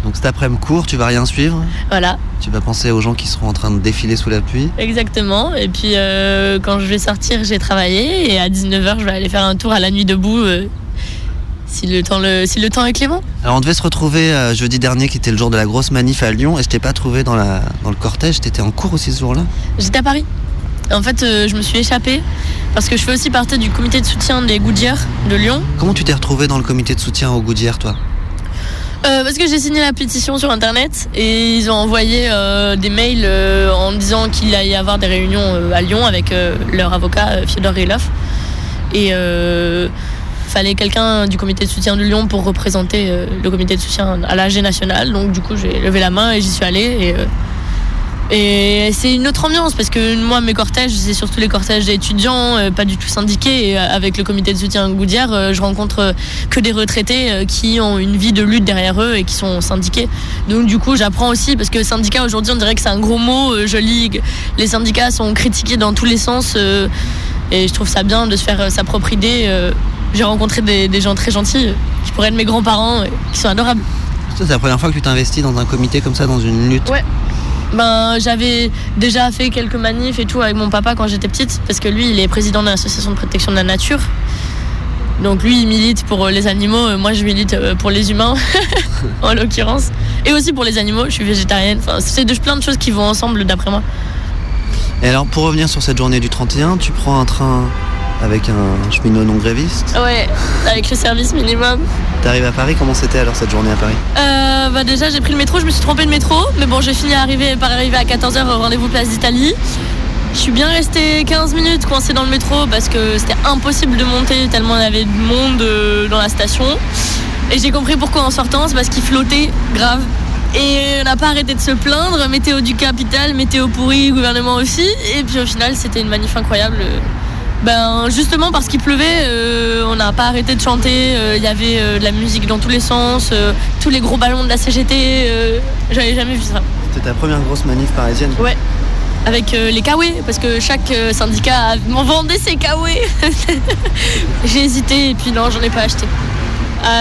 [SPEAKER 14] Donc cet après-midi cours, tu vas rien suivre
[SPEAKER 22] voilà,
[SPEAKER 14] Tu vas penser aux gens qui seront en train de défiler sous la pluie
[SPEAKER 22] exactement. Et puis quand je vais sortir, j'ai travaillé. Et à 19h, je vais aller faire un tour à la nuit debout. Si, le temps le, si le temps est clément.
[SPEAKER 14] Alors on devait se retrouver euh, jeudi dernier qui était le jour de la grosse manif à Lyon et je t'ai pas trouvé dans, la, dans le cortège, t'étais en cours aussi ce jour-là?
[SPEAKER 22] J'étais à Paris. En fait, euh, je me suis échappée parce que je fais aussi partie du comité de soutien des Goodyear de Lyon.
[SPEAKER 14] Comment tu t'es retrouvé dans le comité de soutien au Goodyear toi?
[SPEAKER 22] Euh, parce que j'ai signé la pétition sur internet et ils ont envoyé euh, des mails euh, en disant qu'il allait y avoir des réunions à Lyon avec leur avocat Fyodor Rilov. Et fallait quelqu'un du comité de soutien de Lyon pour représenter euh, le comité de soutien à l'AG national. Donc du coup j'ai levé la main et j'y suis allée. Et, euh, c'est une autre ambiance parce que moi, mes cortèges, c'est surtout les cortèges d'étudiants, euh, pas du tout syndiqués. Et avec le comité de soutien Goudière, je rencontre que des retraités qui ont une vie de lutte derrière eux et qui sont syndiqués. Donc du coup, j'apprends aussi parce que syndicat aujourd'hui, on dirait que c'est un gros mot. Je lis les syndicats sont critiqués dans tous les sens et je trouve ça bien de se faire sa propre idée. J'ai rencontré des, des gens très gentils qui pourraient être mes grands-parents, euh, qui sont adorables.
[SPEAKER 19] C'est la première fois que tu t'investis dans un comité comme ça, dans une lutte.
[SPEAKER 22] Ouais. Ben, j'avais déjà fait quelques manifs et tout avec mon papa quand j'étais petite, parce que lui, il est président de l'association de protection de la nature. Donc lui, il milite pour euh, les animaux, euh, moi je milite pour les humains, en l'occurrence. Et aussi pour les animaux, je suis végétarienne. Enfin, c'est plein de choses qui vont ensemble, d'après moi.
[SPEAKER 19] Et alors, pour revenir sur cette journée du 31, tu prends un train avec un cheminot non gréviste.
[SPEAKER 22] Ouais, avec le service minimum.
[SPEAKER 19] T'arrives à Paris, comment c'était alors cette journée à Paris?
[SPEAKER 22] Euh, bah déjà j'ai pris le métro, je me suis trompée de métro, mais bon j'ai fini à arriver, par arriver à 14h au rendez-vous place d'Italie. Je suis bien restée 15 minutes coincée dans le métro parce que c'était impossible de monter tellement il y avait de monde euh, dans la station. Et j'ai compris pourquoi en sortant, c'est parce qu'il flottait grave. Et on n'a pas arrêté de se plaindre, météo du capital, météo pourri, gouvernement aussi. Et puis au final c'était une manif incroyable. Ben justement parce qu'il pleuvait, euh, on n'a pas arrêté de chanter. euh, Il y avait euh, de la musique dans tous les sens, tous les gros ballons de la CGT. J'avais jamais vu ça.
[SPEAKER 19] C'était ta première grosse manif parisienne
[SPEAKER 22] Ouais. Avec les Kawaii, parce que chaque syndicat m'en vendait ses Kawaii. J'ai hésité et puis non, j'en ai pas acheté.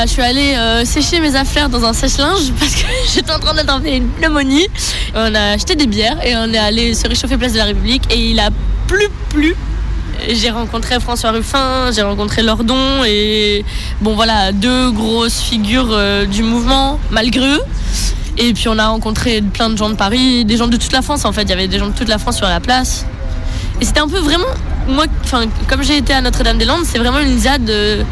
[SPEAKER 22] Je suis allée sécher mes affaires dans un sèche-linge parce que j'étais en train d'attraper une pneumonie. On a acheté des bières et on est allé se réchauffer place de la République et il a plu plu. J'ai rencontré François Ruffin, j'ai rencontré Lordon et bon voilà deux grosses figures euh, du mouvement malgré eux. Et puis on a rencontré plein de gens de Paris, des gens de toute la France en fait. Il y avait des gens de toute la France sur la place. Et c'était un peu vraiment, moi, comme j'ai été à Notre-Dame-des-Landes, c'est vraiment une ZAD euh,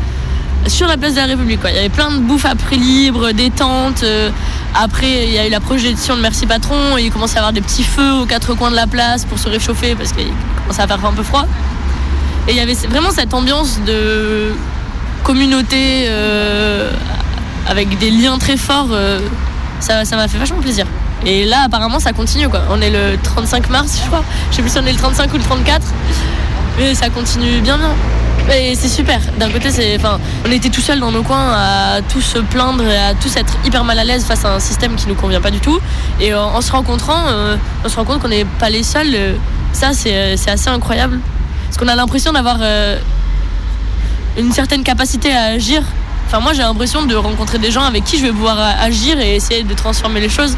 [SPEAKER 22] sur la place de la République. Quoi. Il y avait plein de bouffe à prix libre, des tentes. euh, après, il y a eu la projection de Merci Patron. Et il commençait à avoir des petits feux aux quatre coins de la place pour se réchauffer parce qu'il commençait à faire un peu froid. Et il y avait vraiment cette ambiance de communauté euh, avec des liens très forts. euh, ça ça m'a fait vachement plaisir. Et là, apparemment, ça continue. Quoi. On est le 35 mars, je crois. Je sais plus si on est le 35 ou le 34. Mais ça continue bien, bien. Et c'est super. D'un côté, enfin, on était tout seuls dans nos coins à tous se plaindre et à tous être hyper mal à l'aise face à un système qui nous convient pas du tout. Et en, se rencontrant, euh, on se rend compte qu'on n'est pas les seuls. Ça, c'est assez incroyable. Parce qu'on a l'impression d'avoir euh, une certaine capacité à agir. Enfin, moi, j'ai l'impression de rencontrer des gens avec qui je vais pouvoir euh, agir et essayer de transformer les choses.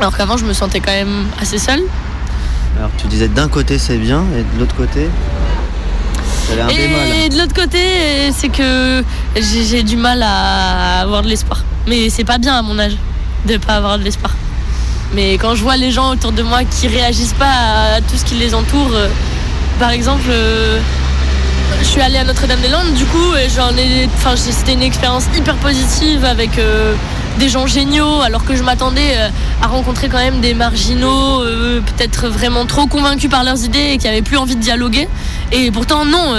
[SPEAKER 22] Alors qu'avant, je me sentais quand même assez seule.
[SPEAKER 19] Alors, tu disais d'un côté c'est bien et de l'autre côté, un.
[SPEAKER 22] Et de l'autre côté, c'est que j'ai du mal à avoir de l'espoir. Mais c'est pas bien à mon âge de pas avoir de l'espoir. Mais quand je vois les gens autour de moi qui réagissent pas à tout ce qui les entoure, euh, par exemple, euh, je suis allée à Notre-Dame-des-Landes, du coup, et j'en ai, enfin, c'était une expérience hyper positive avec euh, des gens géniaux, alors que je m'attendais euh, à rencontrer quand même des marginaux, peut-être vraiment trop convaincus par leurs idées et qui avaient plus envie de dialoguer. Et pourtant, non,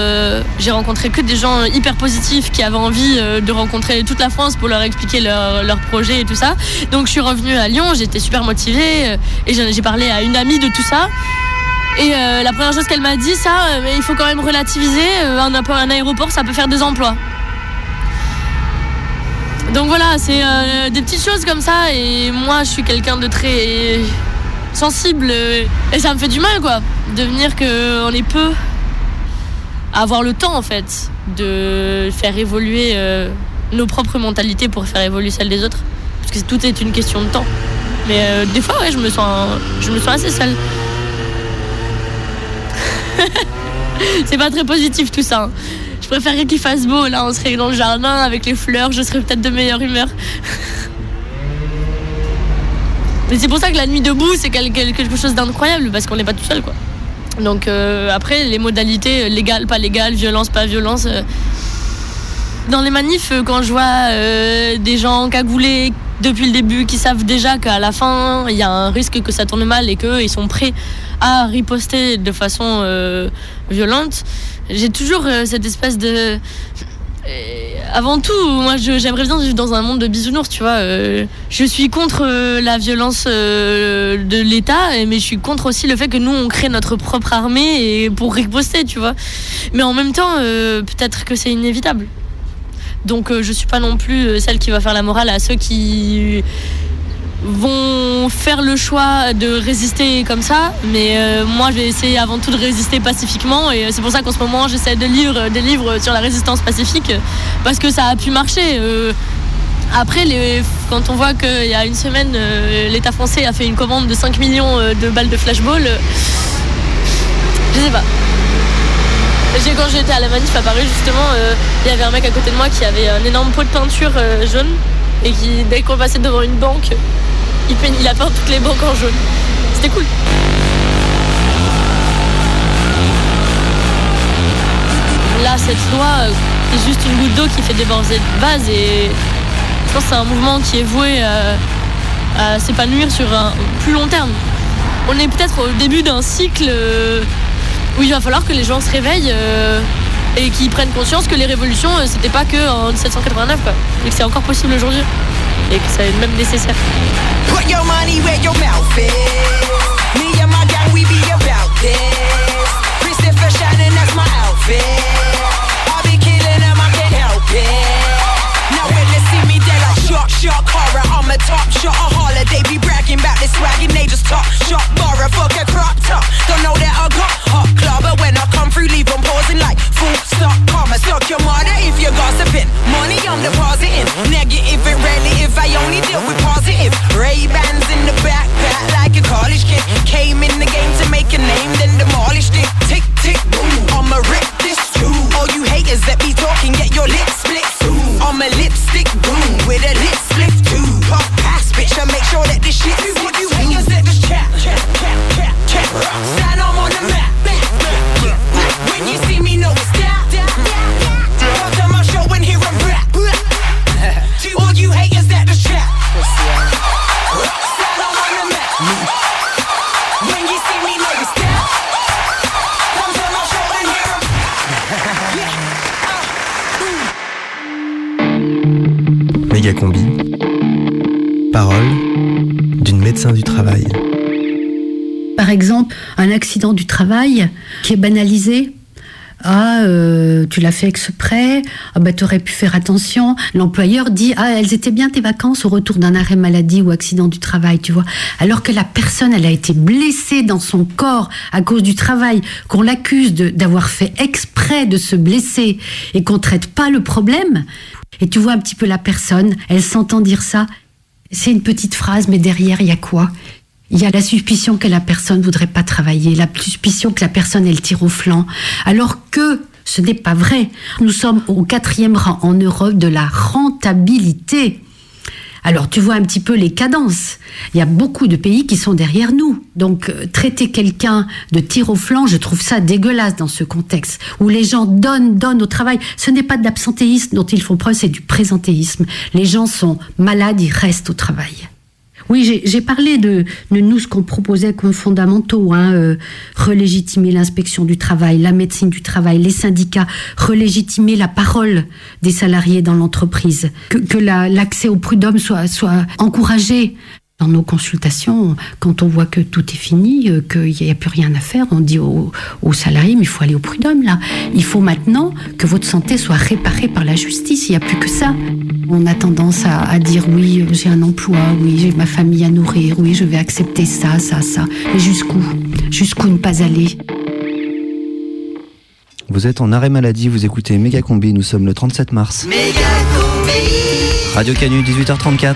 [SPEAKER 22] j'ai rencontré que des gens hyper positifs qui avaient envie de rencontrer toute la France pour leur expliquer leur, leur projet et tout ça. Donc, je suis revenue à Lyon, j'étais super motivée et j'ai parlé à une amie de tout ça. Et euh, la première chose qu'elle m'a dit, ça, euh, il faut quand même relativiser. euh, un, aéroport, ça peut faire des emplois. Donc voilà, c'est des petites choses comme ça. Et moi, je suis quelqu'un de très sensible. et ça me fait du mal, quoi. De venir qu'on est peu avoir le temps, en fait, de faire évoluer nos propres mentalités pour faire évoluer celles des autres. Parce que tout est une question de temps. Mais des fois, ouais, je me sens, je me sens assez seule. C'est pas très positif tout ça. hein. Je préférerais qu'il fasse beau. Là, on serait dans le jardin avec les fleurs. Je serais peut-être de meilleure humeur. Mais c'est pour ça que la nuit debout, c'est quel- quel- quelque chose d'incroyable parce qu'on n'est pas tout seul, quoi. Donc euh, après, les modalités euh, légales, pas légales, violence, pas violence. euh, dans les manifs, quand je vois des gens cagoulés depuis le début, qui savent déjà qu'à la fin, il y a un risque que ça tourne mal et qu'eux, ils sont prêts à riposter de façon euh, violente, j'ai toujours euh, cette espèce de avant tout, moi j'aimerais bien vivre dans un monde de bisounours, tu vois. euh, je suis contre euh, la violence euh, de l'État, mais je suis contre aussi le fait que nous on crée notre propre armée et pour riposter, tu vois. Mais en même temps, euh, peut-être que c'est inévitable. Donc euh, je suis pas non plus euh, celle qui va faire la morale à ceux qui vont faire le choix de résister comme ça, mais euh, moi je vais essayer avant tout de résister pacifiquement et euh, c'est pour ça qu'en ce moment j'essaie de lire des livres sur la résistance pacifique parce que ça a pu marcher. après, quand on voit qu'il y a une semaine, l'État français a fait une commande de 5 millions de balles de flashball, je sais pas. Quand j'étais à la manif à Paris, justement, euh, il y avait un mec à côté de moi qui avait un énorme pot de peinture euh, jaune et qui, dès qu'on passait devant une banque, il, peint- il a peint toutes les banques en jaune. C'était cool. Là, cette loi, euh, c'est juste une goutte d'eau qui fait déborder le vase et je pense que c'est un mouvement qui est voué à s'épanouir sur un plus long terme. On est peut-être au début d'un cycle où il va falloir que les gens se réveillent euh, et qu'ils prennent conscience que les révolutions, euh, c'était pas que en 1789, quoi, et que c'est encore possible aujourd'hui et que c'est même nécessaire.
[SPEAKER 23] Put your money where your mouth is. Me and my gang, we be about this. Christopher Shannon, that's my outfit. I'll be killing them, I can't help it. Now when they see me, they're like shock, shock, horror. I'm a top shot, a holiday. Be bragging about this swagging, they just top shot, borrow, fuck a crop top. Don't know that I got you're gossiping. Money, I'm depositing. Negative and relative, I only deal with positive. Ray-Bans in the backpack like a college kid. Came in the game to make a name, then demolished it. Tick, tick, boom. I'ma rip this too. All you haters that be talking, get your lips split soon. I'm a lipstick boom with a lip split too. Pop pass, bitch, I make sure that this shit what you haters that just chat, chat, chat, chat, chat.
[SPEAKER 24] Parole d'une médecin du travail.
[SPEAKER 25] Par exemple, un accident du travail qui est banalisé. Ah, euh, tu l'as fait exprès. Ah bah pu faire attention. L'employeur dit ah elles étaient bien tes vacances au retour d'un arrêt maladie ou accident du travail, tu vois. Alors que la personne elle a été blessée dans son corps à cause du travail, qu'on l'accuse d'avoir fait exprès de se blesser et qu'on traite pas le problème. Et tu vois un petit peu la personne, elle s'entend dire ça. C'est une petite phrase, mais derrière il y a quoi? Il y a la suspicion que la personne voudrait pas travailler, la suspicion que la personne elle tire au flanc, alors que ce n'est pas vrai. Nous sommes au quatrième rang en Europe de la rentabilité. Alors tu vois un petit peu les cadences. Il y a beaucoup de pays qui sont derrière nous. Donc euh, traiter quelqu'un de tir au flanc, je trouve ça dégueulasse dans ce contexte où les gens donnent, donnent au travail. Ce n'est pas de l'absentéisme dont ils font preuve, c'est du présentéisme. Les gens sont malades, ils restent au travail. Oui, j'ai- parlé de, de nous, ce qu'on proposait comme fondamentaux, hein, euh, relégitimer l'inspection du travail, la médecine du travail, les syndicats, relégitimer la parole des salariés dans l'entreprise, que, que la- l'accès au prud'homme soit, soit encouragé. Dans nos consultations, quand on voit que tout est fini, euh, qu'il n'y a plus rien à faire, on dit aux, aux salariés, mais il faut aller au prud'homme là. Il faut maintenant que votre santé soit réparée par la justice, il n'y a plus que ça. On a tendance à, à dire oui, euh, j'ai un emploi, oui, j'ai ma famille à nourrir, oui, je vais accepter ça, ça, ça. Mais jusqu'où? Jusqu'où ne pas aller?
[SPEAKER 14] Vous êtes en arrêt maladie, vous écoutez Méga Combi, nous sommes le 37 mars. Radio Canu, 18h34.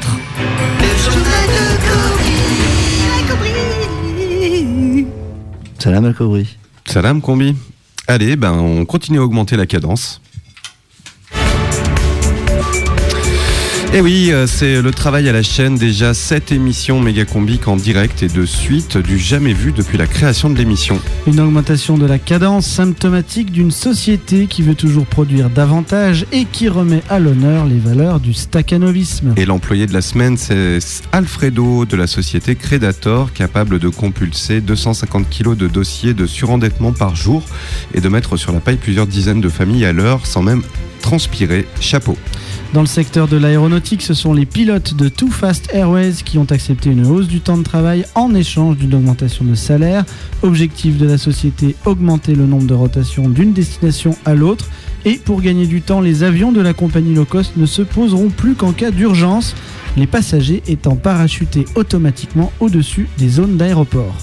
[SPEAKER 14] Salam Al Kobri.
[SPEAKER 17] Salam Combi. Allez, ben on continue à augmenter la cadence. Et oui, euh, c'est le travail à la chaîne, déjà 7 émissions méga combiques en direct et de suite du jamais vu depuis la création de l'émission.
[SPEAKER 9] Une augmentation de la cadence symptomatique d'une société qui veut toujours produire davantage et qui remet à l'honneur les valeurs du staccanovisme.
[SPEAKER 17] Et l'employé de la semaine, c'est Alfredo de la société Credator, capable de compulser 250 kilos de dossiers de surendettement par jour et de mettre sur la paille plusieurs dizaines de familles à l'heure sans même transpirer. Chapeau.
[SPEAKER 9] Dans le secteur de l'aéronautique, ce sont les pilotes de Too Fast Airways qui ont accepté une hausse du temps de travail en échange d'une augmentation de salaire. Objectif de la société, augmenter le nombre de rotations d'une destination à l'autre. Et pour gagner du temps, les avions de la compagnie low cost ne se poseront plus qu'en cas d'urgence, les passagers étant parachutés automatiquement au-dessus des zones d'aéroport.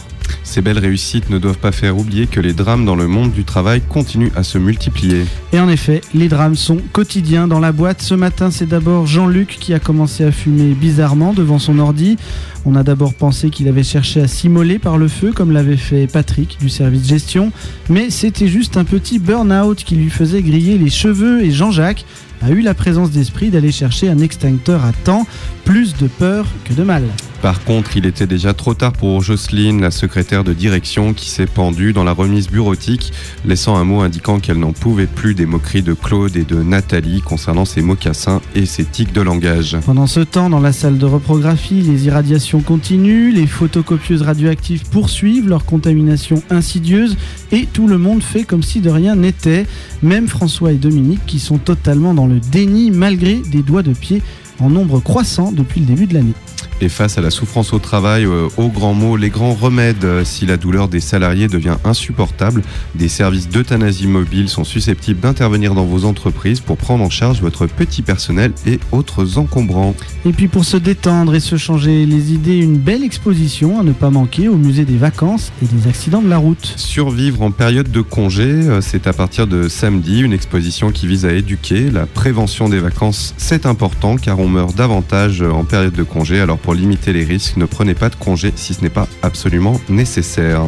[SPEAKER 17] Ces belles réussites ne doivent pas faire oublier que les drames dans le monde du travail continuent à se multiplier.
[SPEAKER 9] Et en effet, les drames sont quotidiens dans la boîte. Ce matin, c'est d'abord Jean-Luc qui a commencé à fumer bizarrement devant son ordi. On a d'abord pensé qu'il avait cherché à s'immoler par le feu, comme l'avait fait Patrick du service gestion. Mais c'était juste un petit burn-out qui lui faisait griller les cheveux et Jean-Jacques a eu la présence d'esprit d'aller chercher un extincteur à temps. Plus de peur que de mal.
[SPEAKER 17] Par contre, il était déjà trop tard pour Jocelyne, la secrétaire de direction, qui s'est pendue dans la remise bureautique, laissant un mot indiquant qu'elle n'en pouvait plus des moqueries de Claude et de Nathalie concernant ses mocassins et ses tics de langage.
[SPEAKER 9] Pendant ce temps, dans la salle de reprographie, les irradiations continuent, les photocopieuses radioactives poursuivent leur contamination insidieuse et tout le monde fait comme si de rien n'était, même François et Dominique qui sont totalement dans le déni malgré des doigts de pied en nombre croissant depuis le début de l'année.
[SPEAKER 17] Et face à la souffrance au travail, euh, aux grands mots, les grands remèdes, euh, si la douleur des salariés devient insupportable, des services d'euthanasie mobile sont susceptibles d'intervenir dans vos entreprises pour prendre en charge votre petit personnel et autres encombrants.
[SPEAKER 9] Et puis pour se détendre et se changer les idées, une belle exposition à ne pas manquer au musée des vacances et des accidents de la route.
[SPEAKER 17] Survivre en période de congé, euh, c'est à partir de samedi une exposition qui vise à éduquer. La prévention des vacances, c'est important car on meurt davantage en période de congé. Alors pour limiter les risques, ne prenez pas de congé si ce n'est pas absolument nécessaire.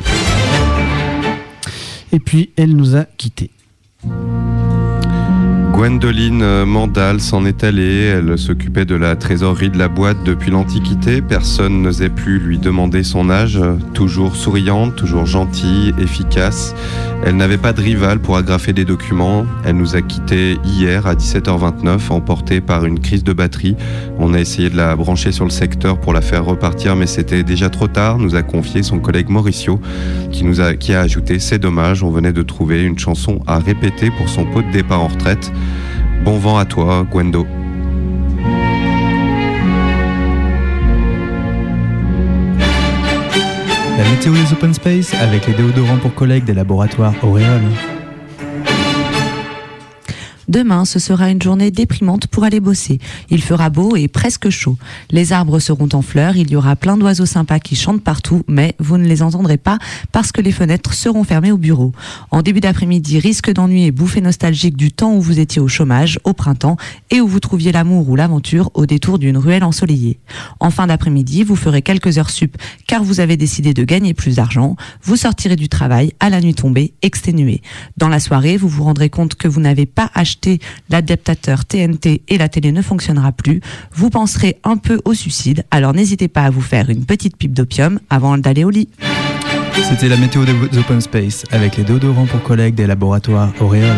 [SPEAKER 9] Et puis elle nous a quittés.
[SPEAKER 17] Gwendoline euh, Mandal s'en est allée. Elle s'occupait de la trésorerie de la boîte depuis l'Antiquité. Personne n'osait plus lui demander son âge. Toujours souriante, toujours gentille, efficace. Elle n'avait pas de rival pour agrafer des documents. Elle nous a quittés hier à 17h29, emportée par une crise de batterie. On a essayé de la brancher sur le secteur pour la faire repartir, mais c'était déjà trop tard, nous a confié son collègue Mauricio, qui, nous a, qui a ajouté C'est dommage, on venait de trouver une chanson à répéter pour son pot de départ en retraite. Bon vent à toi, Gwendo.
[SPEAKER 26] La météo des open space avec les déodorants pour collègues des laboratoires Auréole.
[SPEAKER 16] Demain, ce sera une journée déprimante pour aller bosser. Il fera beau et presque chaud. Les arbres seront en fleurs, il y aura plein d'oiseaux sympas qui chantent partout, mais vous ne les entendrez pas parce que les fenêtres seront fermées au bureau. En début d'après-midi, risque d'ennui et bouffée nostalgique du temps où vous étiez au chômage, au printemps, et où vous trouviez l'amour ou l'aventure au détour d'une ruelle ensoleillée. En fin d'après-midi, vous ferez quelques heures sup car vous avez décidé de gagner plus d'argent. Vous sortirez du travail à la nuit tombée, exténué. Dans la soirée, vous vous rendrez compte que vous n'avez pas acheté l'adaptateur TNT et la télé ne fonctionnera plus. Vous penserez un peu au suicide, alors n'hésitez pas à vous faire une petite pipe d'opium avant d'aller au lit.
[SPEAKER 26] C'était la météo des open space avec les déodorants pour collègues des laboratoires Auréole.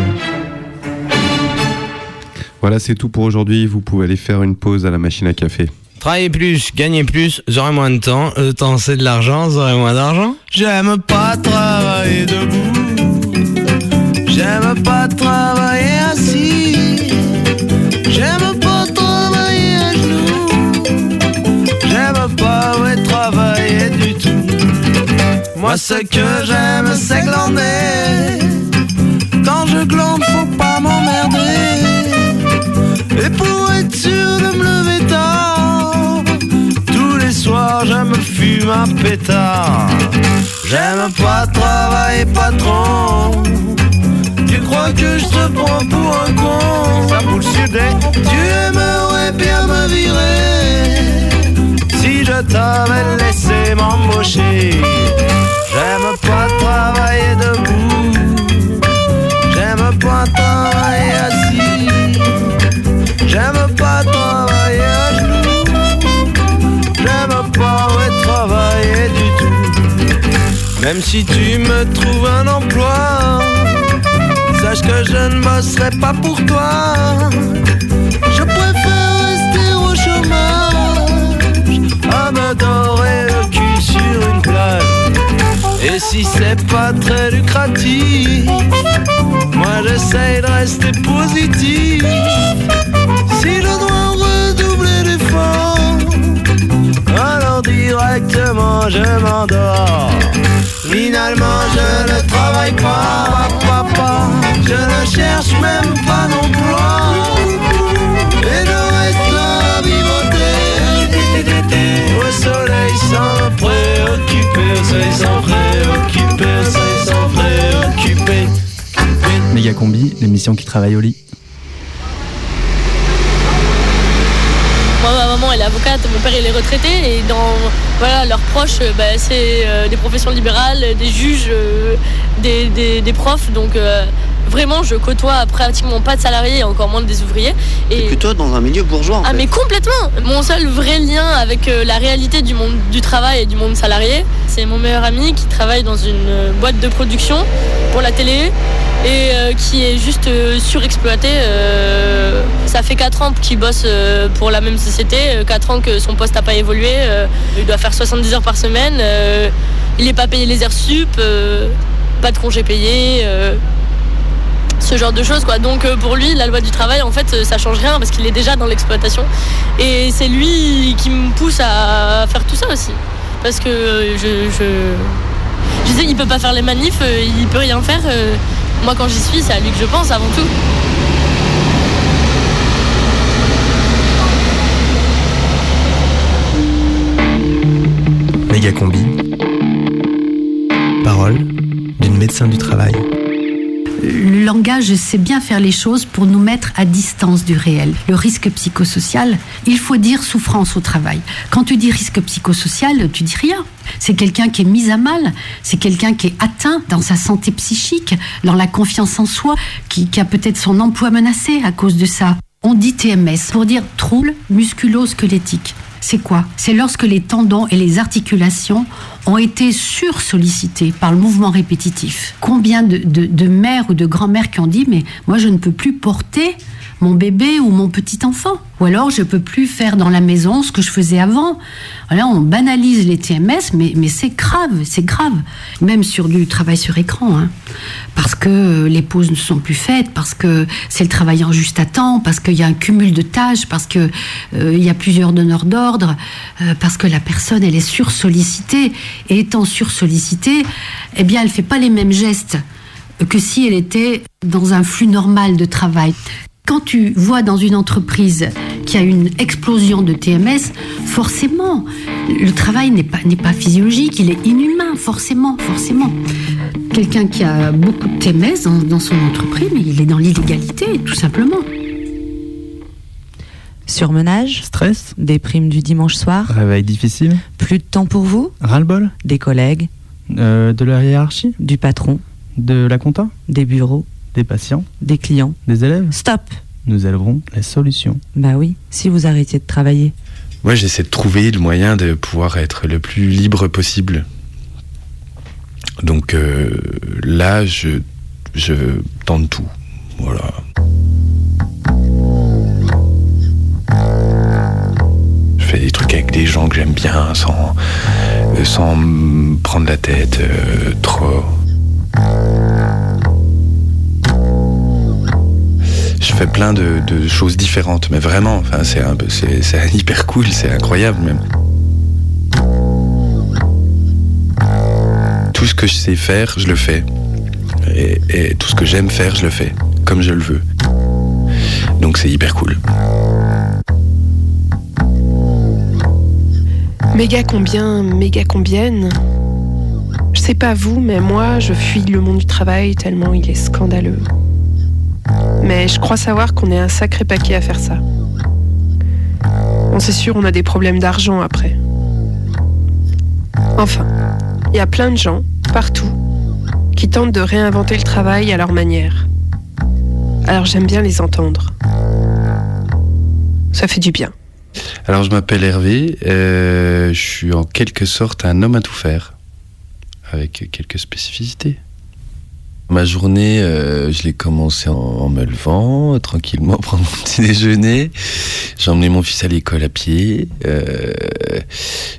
[SPEAKER 17] Voilà, c'est tout pour aujourd'hui. Vous pouvez aller faire une pause à la machine à café.
[SPEAKER 27] Travailler plus, gagner plus, j'aurai moins de temps. Le temps c'est de l'argent, j'aurai moins d'argent. J'aime pas travailler debout. J'aime pas travailler Moi ce que j'aime c'est glander. Quand je glande faut pas m'emmerder. Et pour être sûr de me lever tard, tous les soirs je me fume un pétard. J'aime pas travailler patron. Crois que je te prends pour un con. Ça bullshit, Tu aimerais bien me virer. Si je t'avais laissé m'embaucher J'aime pas travailler debout. J'aime pas travailler assis. J'aime pas travailler à genoux. J'aime pas travailler du tout. Même si tu me trouves un emploi sache que je ne bosserai pas pour toi. Je préfère rester au chômage à me dorer le cul sur une plage. Et si c'est pas très lucratif, moi j'essaye de rester positif. Si le dois redoubler d'efforts, alors directement je m'endors. Finalement je ne travaille pas, papa. Je ne cherche même pas d'emploi. Et je reste à vivoter. Au soleil sans préoccuper, au soleil sans préoccuper, au soleil sans préoccuper.
[SPEAKER 26] Méga Combi, l'émission qui travaille au lit.
[SPEAKER 22] Moi, ma maman, elle est avocate, mon père, il est retraité. Et dans voilà, leurs proches, euh, bah, c'est euh, des professions libérales, des juges, euh, des, des- des profs. Donc, euh, vraiment, je côtoie pratiquement pas de salariés et encore moins des ouvriers. Et...
[SPEAKER 19] Plutôt dans un milieu bourgeois en
[SPEAKER 22] Ah
[SPEAKER 19] fait.
[SPEAKER 22] mais complètement Mon seul vrai lien avec euh, la réalité du monde du travail et du monde salarié, c'est mon meilleur ami qui travaille dans une euh, boîte de production pour la télé et euh, qui est juste euh, surexploité. euh, ça fait 4 ans qu'il bosse pour la même société, 4 ans que son poste n'a pas évolué, il doit faire 70 heures par semaine, il n'est pas payé les heures sup, pas de congés payés. Ce genre de choses quoi. Donc euh, pour lui la loi du travail en fait euh, ça change rien parce qu'il est déjà dans l'exploitation et c'est lui qui me pousse à faire tout ça aussi parce que euh, je je, je sais il peut pas faire les manifs, il peut rien faire. moi quand j'y suis c'est à lui que je pense avant tout.
[SPEAKER 24] Méga Combi. Parole d'une médecin du travail.
[SPEAKER 25] Le langage sait bien faire les choses pour nous mettre à distance du réel. Le risque psychosocial, il faut dire souffrance au travail. Quand tu dis risque psychosocial, tu dis rien. C'est quelqu'un qui est mis à mal, c'est quelqu'un qui est atteint dans sa santé psychique, dans la confiance en soi, qui, a peut-être son emploi menacé à cause de ça. On dit TMS pour dire trouble musculo-squelettique. C'est quoi? C'est lorsque les tendons et les articulations ont été sursollicités par le mouvement répétitif. Combien de, de- de mères ou de grand-mères qui ont dit mais moi je ne peux plus porter mon bébé ou mon petit enfant ou alors je peux plus faire dans la maison ce que je faisais avant. Voilà, on banalise les TMS mais, mais c'est grave, c'est grave. Même sur du travail sur écran hein. parce que les pauses ne sont plus faites, parce que c'est le travail en juste à temps, parce qu'il y a un cumul de tâches, parce que euh, il y a plusieurs donneurs d'ordre, euh, parce que la personne elle est sursollicitée et étant sursollicitée, eh bien elle fait pas les mêmes gestes que si elle était dans un flux normal de travail. Quand tu vois dans une entreprise qu'il y a une explosion de TMS, forcément, le travail n'est pas, n'est pas physiologique, il est inhumain, forcément, forcément. Quelqu'un qui a beaucoup de TMS dans, dans son entreprise, mais il est dans l'illégalité, tout simplement.
[SPEAKER 16] Surmenage
[SPEAKER 26] Stress.
[SPEAKER 16] Déprime du dimanche soir.
[SPEAKER 26] Réveil difficile.
[SPEAKER 16] Plus de temps pour vous.
[SPEAKER 26] Ras-le-bol.
[SPEAKER 16] Des collègues.
[SPEAKER 26] Euh, De la hiérarchie.
[SPEAKER 16] Du patron.
[SPEAKER 26] De la compta.
[SPEAKER 16] Des bureaux
[SPEAKER 26] Des patients
[SPEAKER 16] Des clients
[SPEAKER 26] Des élèves
[SPEAKER 16] Stop
[SPEAKER 26] Nous élèverons les solutions.
[SPEAKER 16] Bah oui, si vous arrêtiez de travailler.
[SPEAKER 28] Moi, j'essaie de trouver le moyen de pouvoir être le plus libre possible. Donc euh, là, je, je tente tout. Voilà. Je fais des trucs avec des gens que j'aime bien sans, euh, sans me prendre la tête euh, trop. Je fais plein de, choses différentes, mais vraiment, enfin, c'est hyper cool, c'est incroyable même. Tout ce que je sais faire, je le fais. Et, tout ce que j'aime faire, je le fais, comme je le veux. Donc c'est hyper cool.
[SPEAKER 29] Méga combien, méga combienne? Je sais pas vous, mais moi, je fuis le monde du travail tellement il est scandaleux. Mais je crois savoir qu'on est un sacré paquet à faire ça. Bon, c'est sûr, on a des problèmes d'argent après. Enfin, il y a plein de gens, partout, qui tentent de réinventer le travail à leur manière. Alors j'aime bien les entendre. Ça fait du bien.
[SPEAKER 28] Alors je m'appelle Hervé, euh, je suis en quelque sorte un homme à tout faire, avec quelques spécificités. Ma journée, euh, je l'ai commencé en, me levant, tranquillement, prendre mon petit déjeuner. J'ai emmené mon fils à l'école à pied. Euh,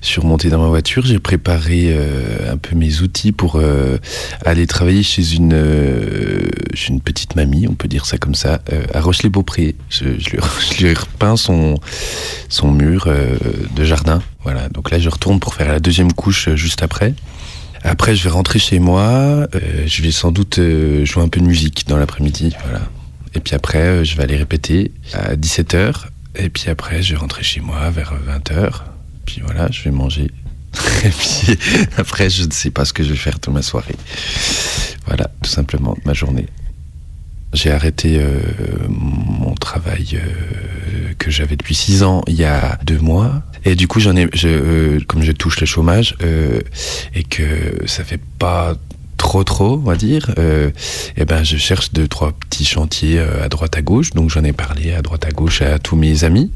[SPEAKER 28] je suis remonté dans ma voiture. J'ai préparé euh, un peu mes outils pour euh, aller travailler chez une, euh, petite mamie, on peut dire ça comme ça, euh, à Roche-les-Beaupré. Je, lui, repeint son, son mur euh, de jardin. Voilà. Donc là, je retourne pour faire la deuxième couche euh, juste après. Après, je vais rentrer chez moi. euh, je vais sans doute euh, jouer un peu de musique dans l'après-midi. Voilà. Et puis après, euh, je vais aller répéter à 17h. Et puis après, je vais rentrer chez moi vers 20h. Puis voilà, je vais manger. Et puis après, je ne sais pas ce que je vais faire toute ma soirée. Voilà, tout simplement, ma journée. J'ai arrêté mon travail que j'avais depuis six ans il y a deux mois. Et du coup, j'en ai, euh, comme je touche le chômage euh, et que ça fait pas trop trop, on va dire, euh, eh ben je cherche deux trois petits chantiers euh, à droite à gauche. Donc j'en ai parlé à droite à gauche à tous mes amis.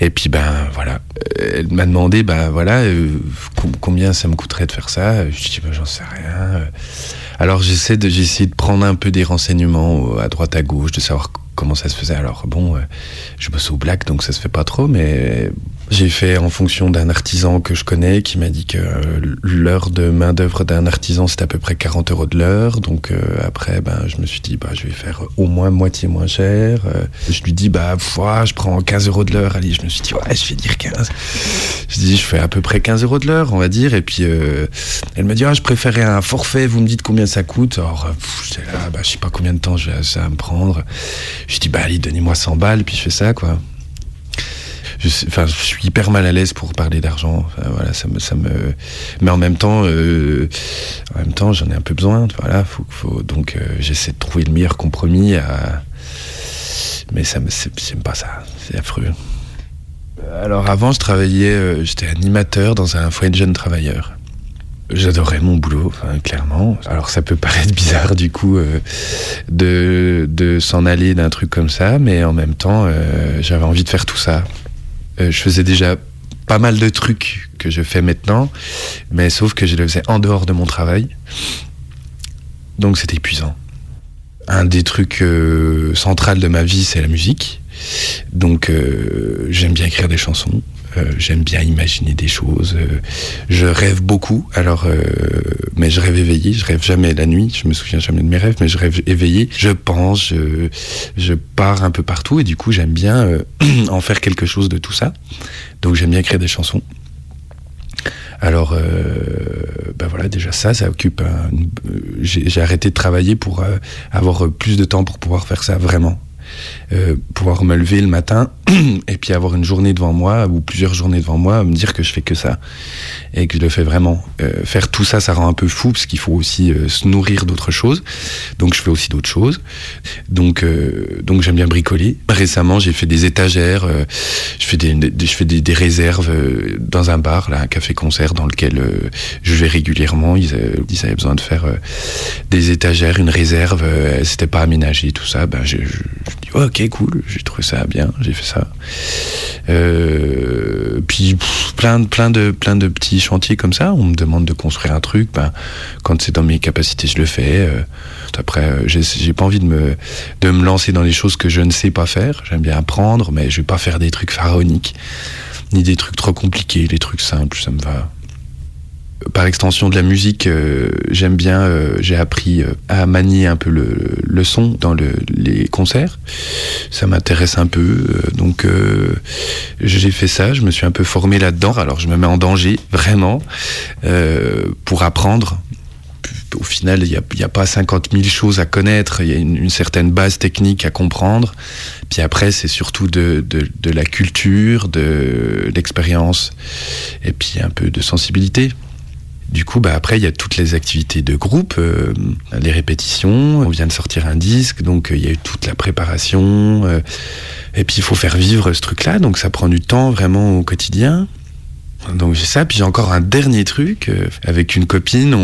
[SPEAKER 28] Et puis ben voilà, Euh, elle m'a demandé ben voilà euh, com- combien ça me coûterait de faire ça? Je dis ben j'en sais rien. Alors j'essaie de j'ai essayé de prendre un peu des renseignements à droite à gauche, de savoir comment ça se faisait. Alors bon, je bosse au black donc ça se fait pas trop, mais j'ai fait en fonction d'un artisan que je connais qui m'a dit que euh, l'heure de main d'œuvre d'un artisan c'est à peu près 40 euros de l'heure. Donc euh, après ben je me suis dit bah je vais faire au moins moitié moins cher. Euh, je lui dis bah ouah, je prends 15 euros de l'heure. Allez je me suis dit ouais je vais dire 15. Je dis je fais à peu près 15 euros de l'heure on va dire et puis euh, elle m'a dit ah, je préférais un forfait. Vous me dites combien ça coûte. Alors euh, j'étais là bah je sais pas combien de temps ça va me prendre. Je dis bah allez donnez-moi 100 balles puis je fais ça quoi je, suis hyper mal à l'aise pour parler d'argent. Voilà, ça me, ça me. Mais en même temps, euh, en même temps, j'en ai un peu besoin. Voilà, faut, faut donc euh, j'essaie de trouver le meilleur compromis. Mais ça me, j'aime pas ça. C'est affreux. Alors avant, je travaillais, euh, j'étais animateur dans un foyer de jeunes travailleurs. J'adorais mon boulot, enfin, clairement. Alors ça peut paraître bizarre du coup de, de s'en aller d'un truc comme ça, mais en même temps, j'avais envie de faire tout ça. Euh, je faisais déjà pas mal de trucs que je fais maintenant, mais sauf que je le faisais en dehors de mon travail. Donc c'était épuisant. Un des trucs euh, centrales de ma vie, c'est la musique. Donc euh, j'aime bien écrire des chansons. Euh, j'aime bien imaginer des choses. Euh, je rêve beaucoup. Alors, euh, mais je rêve éveillé. Je rêve jamais la nuit. Je me souviens jamais de mes rêves, mais je rêve éveillé. Je pense. Je, pars un peu partout et du coup, j'aime bien en faire quelque chose de tout ça. Donc, j'aime bien écrire des chansons. Alors, ben voilà, déjà ça, ça occupe. J'ai arrêté de travailler pour avoir plus de temps pour pouvoir faire ça vraiment. Euh, pouvoir me lever le matin et puis avoir une journée devant moi ou plusieurs journées devant moi, me dire que je fais que ça et que je le fais vraiment. Euh, faire tout ça, ça rend un peu fou parce qu'il faut aussi euh, se nourrir d'autres choses. Donc je fais aussi d'autres choses. Donc euh, donc j'aime bien bricoler. Récemment, j'ai fait des étagères. euh, je fais des, des- je fais des, des réserves euh, dans un bar, là, un café-concert dans lequel je vais régulièrement. Ils, ils avaient besoin de faire des étagères, une réserve. C'était pas aménagé, tout ça. Ben je, je, oh, ok cool. J'ai trouvé ça bien. J'ai fait ça. Euh, puis pff, plein de plein de plein de petits chantiers comme ça. On me demande de construire un truc. Ben quand c'est dans mes capacités, je le fais. Euh, après, euh, j'ai j'ai pas envie de me de me lancer dans les choses que je ne sais pas faire. J'aime bien apprendre, mais je vais pas faire des trucs pharaoniques ni des trucs trop compliqués. Les trucs simples, ça me va. Par extension de la musique, euh, j'aime bien. euh, j'ai appris euh, à manier un peu le, son dans le- les concerts. Ça m'intéresse un peu, donc j'ai fait ça. Je me suis un peu formé là-dedans. Alors je me mets en danger vraiment pour apprendre au final, il n'y a, pas 50 000 choses à connaître, il y a une, certaine base technique à comprendre. Puis après, c'est surtout de la culture, de l'expérience, et puis un peu de sensibilité. Du coup, bah après, il y a toutes les activités de groupe, euh, les répétitions. On vient de sortir un disque, donc euh, il y a eu toute la préparation. euh, et puis, il faut faire vivre ce truc-là, donc ça prend du temps vraiment au quotidien. Donc j'ai ça, puis j'ai encore un dernier truc euh, avec une copine.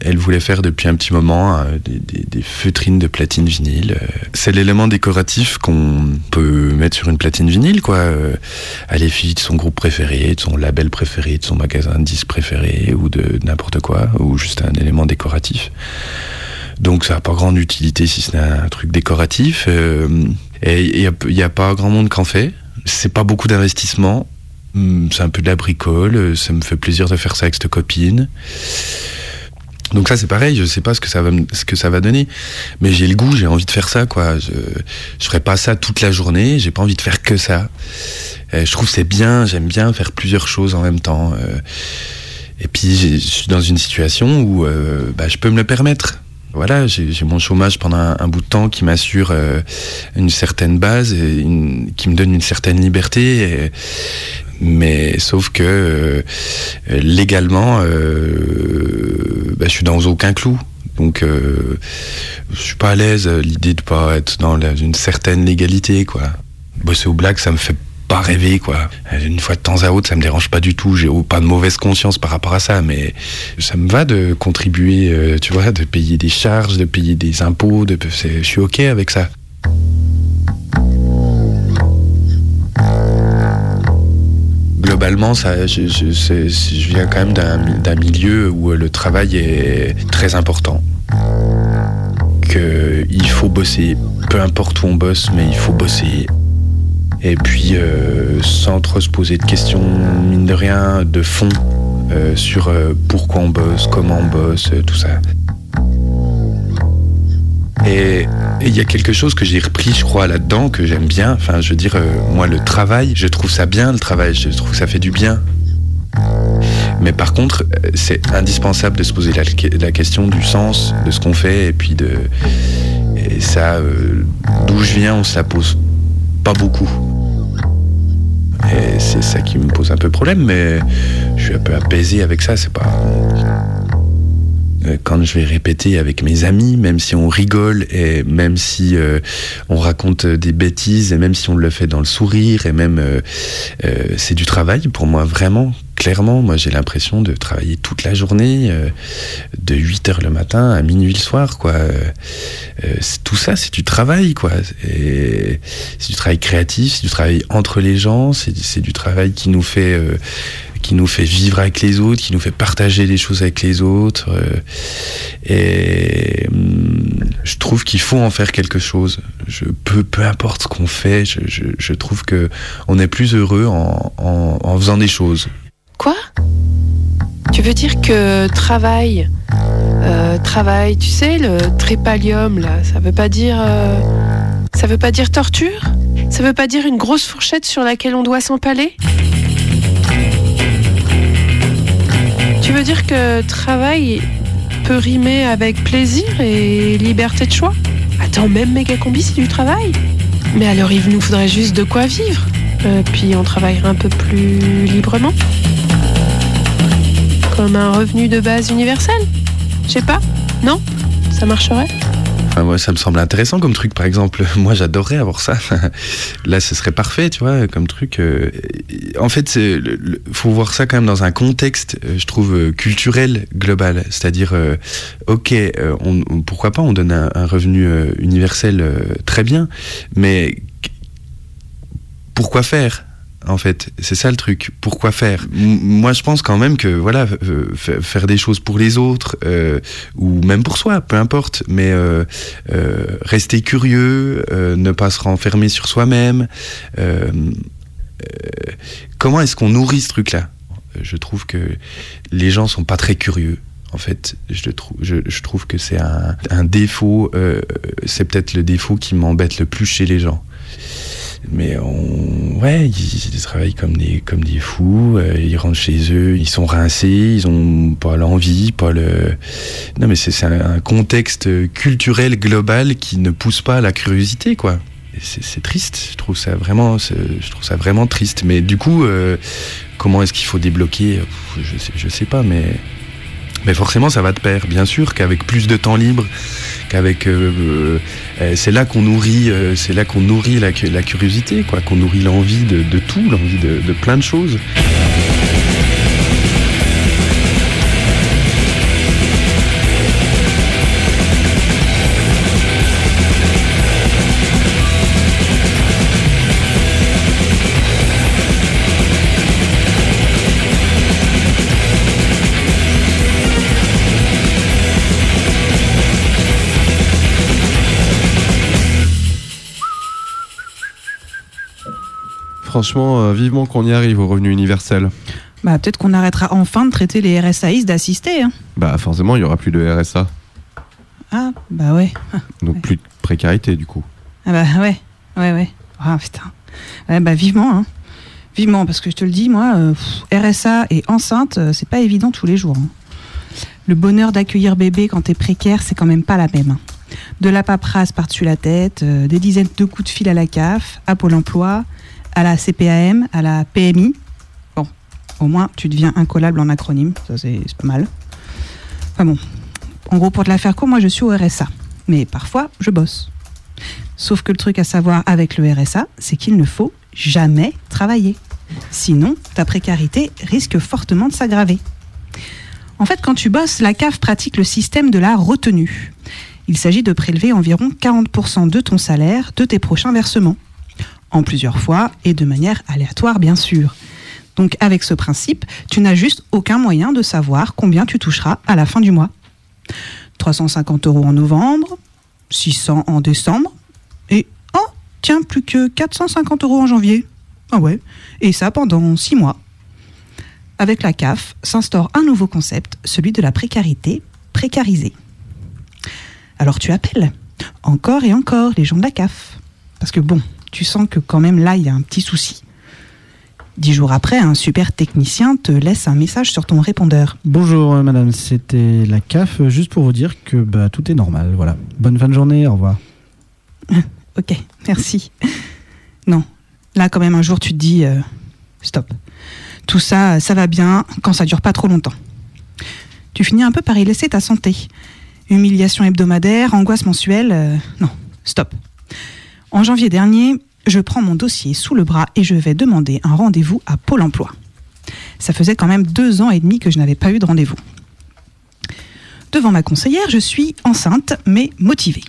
[SPEAKER 28] Elle voulait faire depuis un petit moment euh, des, feutrines de platine vinyle. Euh, C'est l'élément décoratif qu'on peut mettre sur une platine vinyle, quoi. à l'effigie de son groupe préféré, de son label préféré, de son magasin de disques préféré, ou de n'importe quoi, ou juste un élément décoratif. Donc ça n'a pas grande utilité si ce n'est un truc décoratif. et il n'y a, a pas grand monde qui en fait. C'est pas beaucoup d'investissement. Hum, C'est un peu de la bricole. euh, Ça me fait plaisir de faire ça avec cette copine. Donc ça c'est pareil, je sais pas ce que ça va ce que ça va donner, mais j'ai le goût, j'ai envie de faire ça quoi. Je je ferai pas ça toute la journée, j'ai pas envie de faire que ça. Euh, je trouve c'est bien, j'aime bien faire plusieurs choses en même temps. euh, et puis je suis dans une situation où bah, je peux me le permettre. Voilà, j'ai mon chômage pendant un, bout de temps qui m'assure une certaine base qui me donne une certaine liberté. Mais sauf que euh, euh, légalement, euh, bah, je suis dans aucun clou. Donc, euh, je suis pas à l'aise à l'idée de pas être dans une certaine légalité, quoi. Bosser au black, ça me fait pas rêver, quoi. Une fois de temps à autre, ça me dérange pas du tout. J'ai pas de mauvaise conscience par rapport à ça, mais ça me va de contribuer, euh, tu vois, de payer des charges, de payer des impôts. De, je suis ok avec ça. Globalement, je, viens quand même d'un milieu où le travail est très important. Qu'il faut bosser, peu importe où on bosse, mais il faut bosser. Et puis, euh, sans trop se poser de questions, mine de rien, de fond, euh, sur euh, pourquoi on bosse, comment on bosse, euh, tout ça. Et il y a quelque chose que j'ai repris, je crois, là-dedans, que j'aime bien. Enfin, je veux dire, euh, moi, le travail, je trouve ça bien, le travail, je trouve que ça fait du bien. Mais par contre, euh, c'est indispensable de se poser la, question du sens de ce qu'on fait, et puis de. Ça, euh, d'où je viens, on se la pose pas beaucoup. Et c'est ça qui me pose un peu problème, mais je suis un peu apaisé avec ça, c'est pas. Euh, Quand je vais répéter avec mes amis, même si on rigole et même si euh, on raconte des bêtises et même si on le fait dans le sourire et même euh, euh, c'est du travail pour moi vraiment clairement. Moi j'ai l'impression de travailler toute la journée de 8 heures le matin à minuit le soir quoi. Tout ça c'est du travail quoi. Et c'est du travail créatif c'est du travail entre les gens c'est du travail qui nous fait qui nous fait vivre avec les autres, qui nous fait partager des choses avec les autres. euh, et hum, je trouve qu'il faut en faire quelque chose. Je peu, peu importe ce qu'on fait, je, trouve que on est plus heureux en, en, en faisant des choses.
[SPEAKER 29] Quoi? Tu veux dire que travail, euh, travail, tu sais, le trépalium, là, ça veut pas dire. euh, ça veut pas dire torture? Ça veut pas dire une grosse fourchette sur laquelle on doit s'empaler? Tu veux dire que travail peut rimer avec plaisir et liberté de choix? Attends, même méga combi, c'est du travail? Mais alors, il nous faudrait juste de quoi vivre. Euh, puis on travaillerait un peu plus librement. Comme un revenu de base universel Je sais pas. Non? Ça marcherait?
[SPEAKER 28] Moi, ça me semble intéressant comme truc, par exemple. Moi, j'adorerais avoir ça. Là, ce serait parfait, tu vois, comme truc. euh, En fait, le- faut voir ça quand même dans un contexte, euh, je trouve, euh, culturel global. C'est-à-dire, ok, on, pourquoi pas, on donne un, revenu universel très bien, mais pourquoi faire? En fait, c'est ça le truc. Pourquoi faire? Moi, je pense quand même que voilà, euh, fa- faire des choses pour les autres euh, ou même pour soi, peu importe. Mais euh, rester curieux, ne pas se renfermer sur soi-même. comment est-ce qu'on nourrit ce truc-là? Je trouve que les gens sont pas très curieux. En fait, je, trouve, que c'est un, défaut. c'est peut-être le défaut qui m'embête le plus chez les gens mais on, ouais, ils, travaillent comme des, comme des fous, euh, ils rentrent chez eux, ils sont rincés, ils ont pas l'envie, pas le. Non, mais c'est un, un contexte culturel global qui ne pousse pas à la curiosité, quoi. C'est triste, je trouve ça vraiment, je trouve ça vraiment triste. Mais du coup, euh, comment est-ce qu'il faut débloquer? Je sais, je sais pas, mais Mais forcément, ça va de pair. Bien sûr qu'avec plus de temps libre, qu'avec, euh, euh, c'est là qu'on nourrit, euh, c'est là qu'on nourrit la, cu- la curiosité, quoi, qu'on nourrit l'envie de, tout, l'envie de plein de choses.
[SPEAKER 17] Franchement, euh, vivement qu'on y arrive au revenu universel.
[SPEAKER 30] Bah, peut-être qu'on arrêtera enfin de traiter les RSAIs d'assister. hein.
[SPEAKER 17] Bah forcément, il y aura plus de RSA,
[SPEAKER 30] Ah, bah ouais.
[SPEAKER 17] donc plus de précarité du coup.
[SPEAKER 30] Ah bah ouais, ouais, ouais. Ah putain. Ouais, bah vivement, hein. Vivement, parce que je te le dis, moi, euh, RSA et enceinte, euh, c'est pas évident tous les jours. hein. Le bonheur d'accueillir bébé quand t'es précaire, c'est quand même pas la même. hein. De la paperasse par-dessus la tête, euh, des dizaines de coups de fil à la CAF, à Pôle emploi, à la CPAM, à la PMI. Bon, au moins, tu deviens incollable en acronyme, ça c'est pas mal. Enfin bon, en gros, pour te la faire court, moi je suis au RSA. Mais parfois, je bosse. Sauf que le truc à savoir avec le RSA, c'est qu'il ne faut jamais travailler. Sinon, ta précarité risque fortement de s'aggraver. En fait, quand tu bosses, la CAF pratique le système de la retenue. Il s'agit de prélever environ 40% de ton salaire de tes prochains versements. En plusieurs fois et de manière aléatoire, bien sûr. Donc, avec ce principe, tu n'as juste aucun moyen de savoir combien tu toucheras à la fin du mois. 350 euros en novembre, 600 en décembre, et oh, tiens, plus que 450 euros en janvier. Ah ouais, et ça pendant 6 mois. Avec la CAF s'instaure un nouveau concept, celui de la précarité précarisée. Alors tu appelles, encore et encore, les gens de la CAF. Parce que bon, tu sens que quand même là, il y a un petit souci. Dix jours après, un super technicien te laisse un message sur ton répondeur.
[SPEAKER 9] Bonjour euh, madame, c'était la CAF, euh, juste pour vous dire que bah, tout est normal. Voilà. Bonne fin de journée, au revoir.
[SPEAKER 30] Ok, merci. Non, là quand même un jour tu te dis euh, stop. Tout ça, ça va bien quand ça dure pas trop longtemps. Tu finis un peu par y laisser ta santé. Humiliation hebdomadaire, angoisse mensuelle, non, stop. En janvier dernier, je prends mon dossier sous le bras et je vais demander un rendez-vous à Pôle Emploi. Ça faisait quand même deux ans et demi que je n'avais pas eu de rendez-vous. Devant ma conseillère, je suis enceinte mais motivée.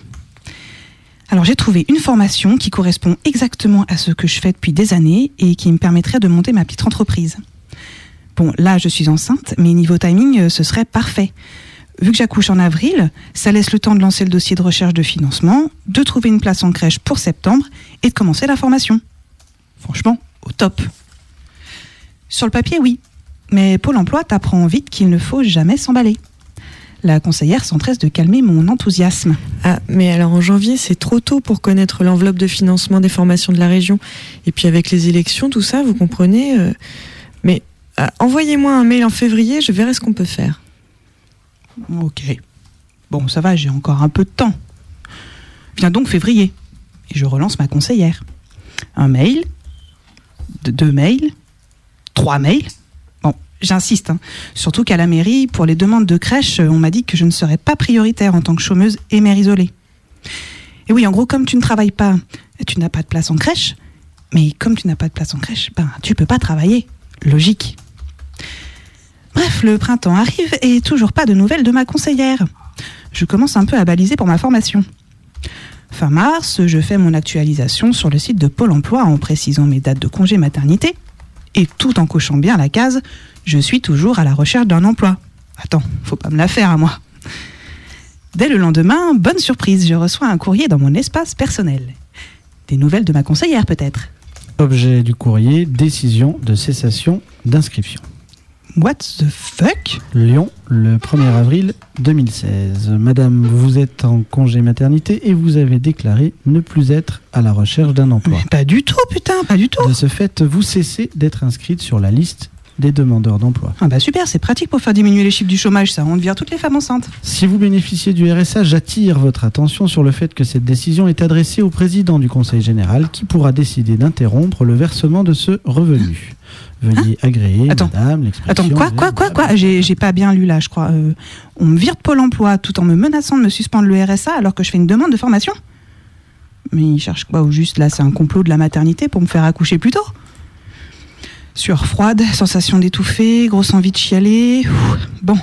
[SPEAKER 30] Alors j'ai trouvé une formation qui correspond exactement à ce que je fais depuis des années et qui me permettrait de monter ma petite entreprise. Bon, là je suis enceinte, mais niveau timing, euh, ce serait parfait. Vu que j'accouche en avril, ça laisse le temps de lancer le dossier de recherche de financement, de trouver une place en crèche pour septembre et de commencer la formation. Franchement, au top. Sur le papier, oui. Mais Pôle emploi t'apprend vite qu'il ne faut jamais s'emballer. La conseillère s'empresse de calmer mon enthousiasme.
[SPEAKER 2] Ah, mais alors en janvier, c'est trop tôt pour connaître l'enveloppe de financement des formations de la région. Et puis avec les élections, tout ça, vous comprenez. euh, Mais ah, envoyez-moi un mail en février, je verrai ce qu'on peut faire.
[SPEAKER 30] Ok. Bon, ça va, j'ai encore un peu de temps. Vient donc février. Et je relance ma conseillère. Un mail, de- deux mails, trois mails. Bon, j'insiste. hein. Surtout qu'à la mairie, pour les demandes de crèche, on m'a dit que je ne serais pas prioritaire en tant que chômeuse et mère isolée. Et oui, en gros, comme tu ne travailles pas, tu n'as pas de place en crèche. Mais comme tu n'as pas de place en crèche, ben, tu peux pas travailler. Logique. Bref, le printemps arrive et toujours pas de nouvelles de ma conseillère. Je commence un peu à baliser pour ma formation. Fin mars, je fais mon actualisation sur le site de Pôle emploi en précisant mes dates de congé maternité et tout en cochant bien la case Je suis toujours à la recherche d'un emploi. Attends, faut pas me la faire à moi. Dès le lendemain, bonne surprise, je reçois un courrier dans mon espace personnel. Des nouvelles de ma conseillère peut-être?
[SPEAKER 9] Objet du courrier, décision de cessation d'inscription.
[SPEAKER 30] What the fuck?
[SPEAKER 9] Lyon, le 1er avril 2016. Madame, vous êtes en congé maternité et vous avez déclaré ne plus être à la recherche d'un emploi.
[SPEAKER 30] Pas du tout, putain, pas du tout.
[SPEAKER 9] De ce fait, vous cessez d'être inscrite sur la liste des demandeurs d'emploi.
[SPEAKER 30] Ah bah super, c'est pratique pour faire diminuer les chiffres du chômage, ça. On devient toutes les femmes enceintes.
[SPEAKER 9] Si vous bénéficiez du RSA, j'attire votre attention sur le fait que cette décision est adressée au président du Conseil général qui pourra décider d'interrompre le versement de ce revenu. Veuillez agréer,
[SPEAKER 30] Attends.
[SPEAKER 9] madame, l'expression.
[SPEAKER 30] Attends, quoi, quoi, quoi, quoi J'ai pas bien lu là, je crois. Euh, on me vire de Pôle emploi tout en me menaçant de me suspendre le RSA alors que je fais une demande de formation Mais ils cherchent quoi Ou juste là, c'est un complot de la maternité pour me faire accoucher plus tôt Sueur froide, sensation d'étouffer, grosse envie de chialer. Ouh, Bon,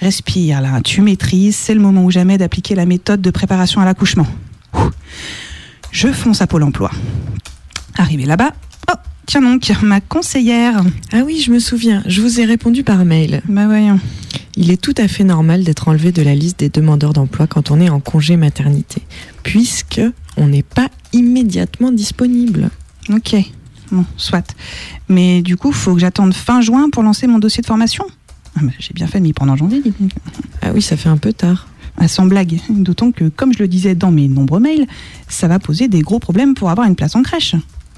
[SPEAKER 30] respire là, tu maîtrises, c'est le moment ou jamais d'appliquer la méthode de préparation à l'accouchement. Je fonce à Pôle emploi. Arrivé là-bas, tiens donc, ma conseillère.
[SPEAKER 2] Ah oui, je me souviens, je vous ai répondu par mail.
[SPEAKER 30] Bah voyons.
[SPEAKER 2] Il est tout à fait normal d'être enlevé de la liste des demandeurs d'emploi quand on est en congé maternité, puisque on n'est pas immédiatement disponible.
[SPEAKER 30] Ok, bon, soit. Mais du coup, faut que j'attende fin juin pour lancer mon dossier de formation? Ah bah, J'ai bien fait de m'y prendre en janvier, dis donc.
[SPEAKER 2] Ah oui, ça fait un peu tard.
[SPEAKER 30] Ah, sans blague. D'autant que, comme je le disais dans mes nombreux mails, ça va poser des gros problèmes pour avoir une place en crèche.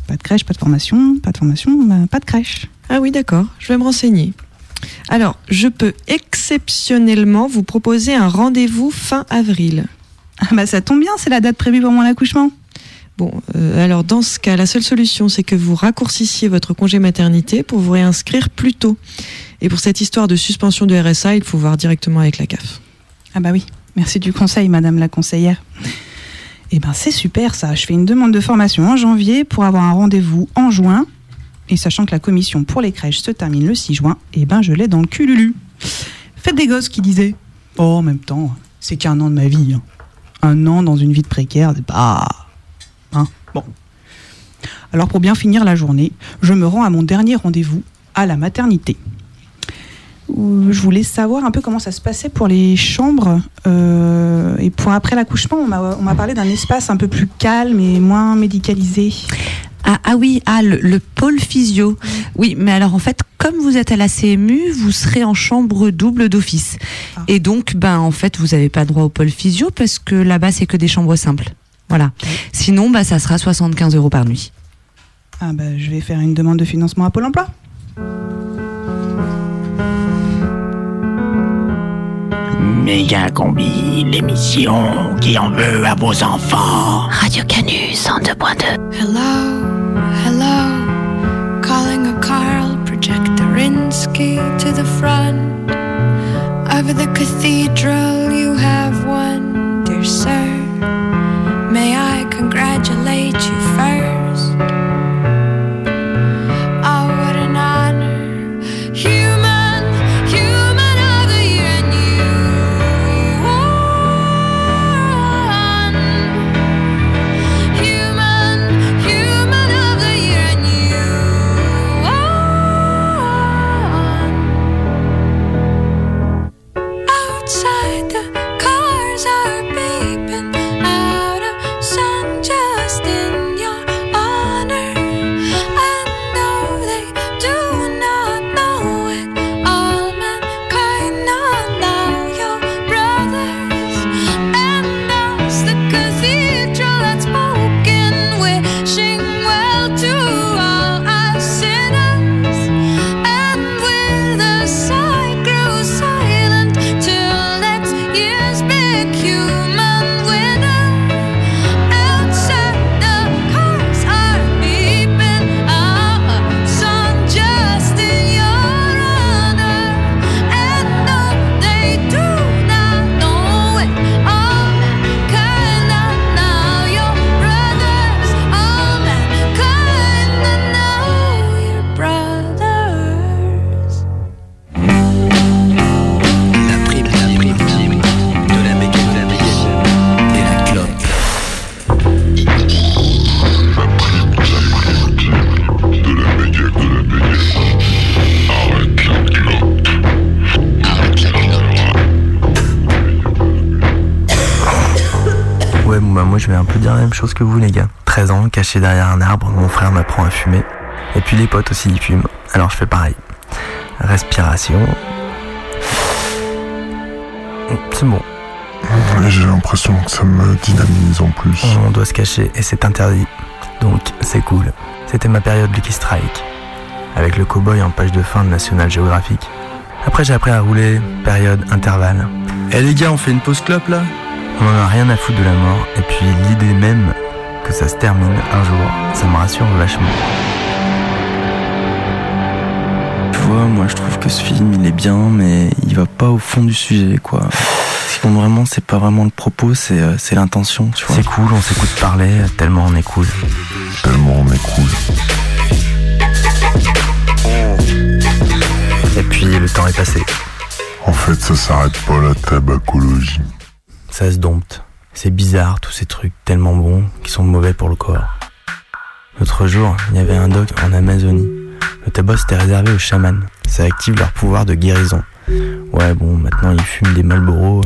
[SPEAKER 30] Pas de crèche, pas de formation, pas de formation, bah, pas de crèche.
[SPEAKER 2] Ah oui, d'accord, je vais me renseigner. Alors, je peux exceptionnellement vous proposer un rendez-vous fin avril.
[SPEAKER 30] Ah bah ça tombe bien, c'est la date prévue pour mon accouchement.
[SPEAKER 2] Bon, euh, alors dans ce cas, la seule solution, c'est que vous raccourcissiez votre congé maternité pour vous réinscrire plus tôt. Et pour cette histoire de suspension de RSA, il faut voir directement avec la CAF.
[SPEAKER 30] Ah bah oui, merci du conseil, madame la conseillère. Eh ben c'est super ça, je fais une demande de formation en janvier pour avoir un rendez-vous en juin. Et sachant que la commission pour les crèches se termine le 6 juin, eh ben je l'ai dans le cululu. Faites des gosses qui disaient Oh, en même temps, c'est qu'un an de ma vie. hein. Un an dans une vie de précaire, c'est pas. Hein Bon. Alors pour bien finir la journée, je me rends à mon dernier rendez-vous à la maternité. Où Je voulais savoir un peu comment ça se passait pour les chambres. euh, et pour après l'accouchement, on m'a parlé d'un espace un peu plus calme et moins médicalisé.
[SPEAKER 16] Ah, ah oui, ah, le, le pôle physio. Oui, mais alors en fait, comme vous êtes à la CMU, vous serez en chambre double d'office. Et donc, ben en fait, vous n'avez pas droit au pôle physio parce que là-bas, c'est que des chambres simples. Voilà. Sinon, bah, ça sera 75 euros par nuit.
[SPEAKER 30] Ah bah, je vais faire une demande de financement à Pôle emploi.
[SPEAKER 8] Méga Combi, l'émission qui en veut à vos enfants.
[SPEAKER 13] Radio Canu 102.2.
[SPEAKER 31] Hello, hello, calling a Carl Projectorinsky to the front. of the cathedral,
[SPEAKER 24] chose que vous, les gars. 13 ans, caché derrière un arbre, mon frère m'apprend à fumer. Et puis les potes aussi, ils fument. Alors je fais pareil. Respiration. C'est bon.
[SPEAKER 32] Ouais, j'ai l'impression que ça me dynamise en plus.
[SPEAKER 24] On doit se cacher et c'est interdit. Donc c'est cool. C'était ma période Lucky Strike. Avec le cowboy en page de fin de National Geographic. Après j'ai appris à rouler, période intervalle.
[SPEAKER 27] Eh les gars, on fait une pause clope là?
[SPEAKER 24] On en a rien à foutre de la mort. Et puis l'idée même que ça se termine un jour, ça me rassure vachement. vois, moi je trouve que ce film il est bien, mais il va pas au fond du sujet, quoi. Ce qui compte vraiment, c'est pas vraiment le propos, c'est euh, c'est l'intention, tu vois. C'est cool, on s'écoute parler, tellement on est cool.
[SPEAKER 32] Tellement on est cool.
[SPEAKER 24] Et puis le temps est passé.
[SPEAKER 32] En fait, ça s'arrête pas la tabacologie.
[SPEAKER 24] Ça se dompte. C'est bizarre, tous ces trucs tellement bons qui sont mauvais pour le corps. L'autre jour, il y avait un doc en Amazonie. Le tabac c'était réservé aux chamans. Ça active leur pouvoir de guérison. Ouais, bon, maintenant ils fument des Marlboro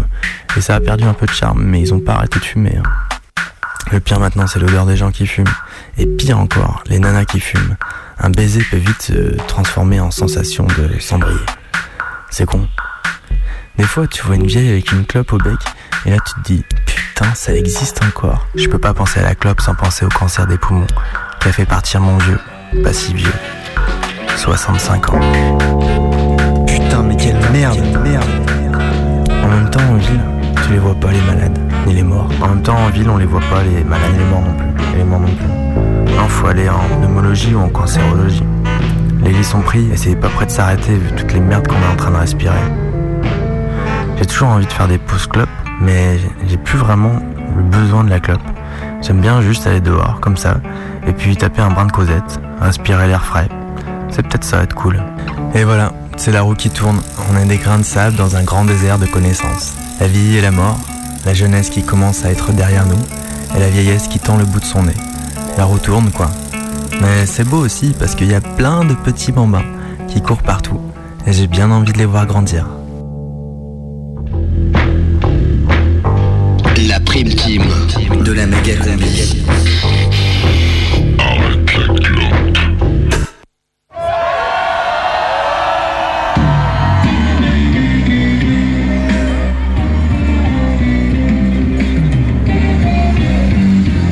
[SPEAKER 24] et ça a perdu un peu de charme, mais ils ont pas arrêté de fumer. hein. Le pire maintenant, c'est l'odeur des gens qui fument. Et pire encore, les nanas qui fument. Un baiser peut vite se transformer en sensation de s'embrayer. C'est con. Des fois, tu vois une vieille avec une clope au bec, et là tu te dis, putain, ça existe encore. Je peux pas penser à la clope sans penser au cancer des poumons, qui a fait partir mon vieux, pas si vieux, 65 ans. Putain, mais quelle merde, merde. En même temps, en ville, tu les vois pas les malades, ni les morts. En même temps, en ville, on les voit pas les malades, ni les morts non plus. Et les morts non plus. Non, faut aller en pneumologie ou en cancérologie. Les lits sont pris et c'est pas prêt de s'arrêter vu toutes les merdes qu'on est en train de respirer. J'ai toujours envie de faire des pauses clopes, mais j'ai plus vraiment le besoin de la clope. J'aime bien juste aller dehors, comme ça, et puis taper un brin de causette, respirer l'air frais. C'est peut-être ça être cool. Et voilà, c'est la roue qui tourne. On est des grains de sable dans un grand désert de connaissances. La vie et la mort, la jeunesse qui commence à être derrière nous, et la vieillesse qui tend le bout de son nez. La roue tourne, quoi. Mais c'est beau aussi parce qu'il y a plein de petits bambins qui courent partout, et j'ai bien envie de les voir grandir.
[SPEAKER 8] De la méga combi.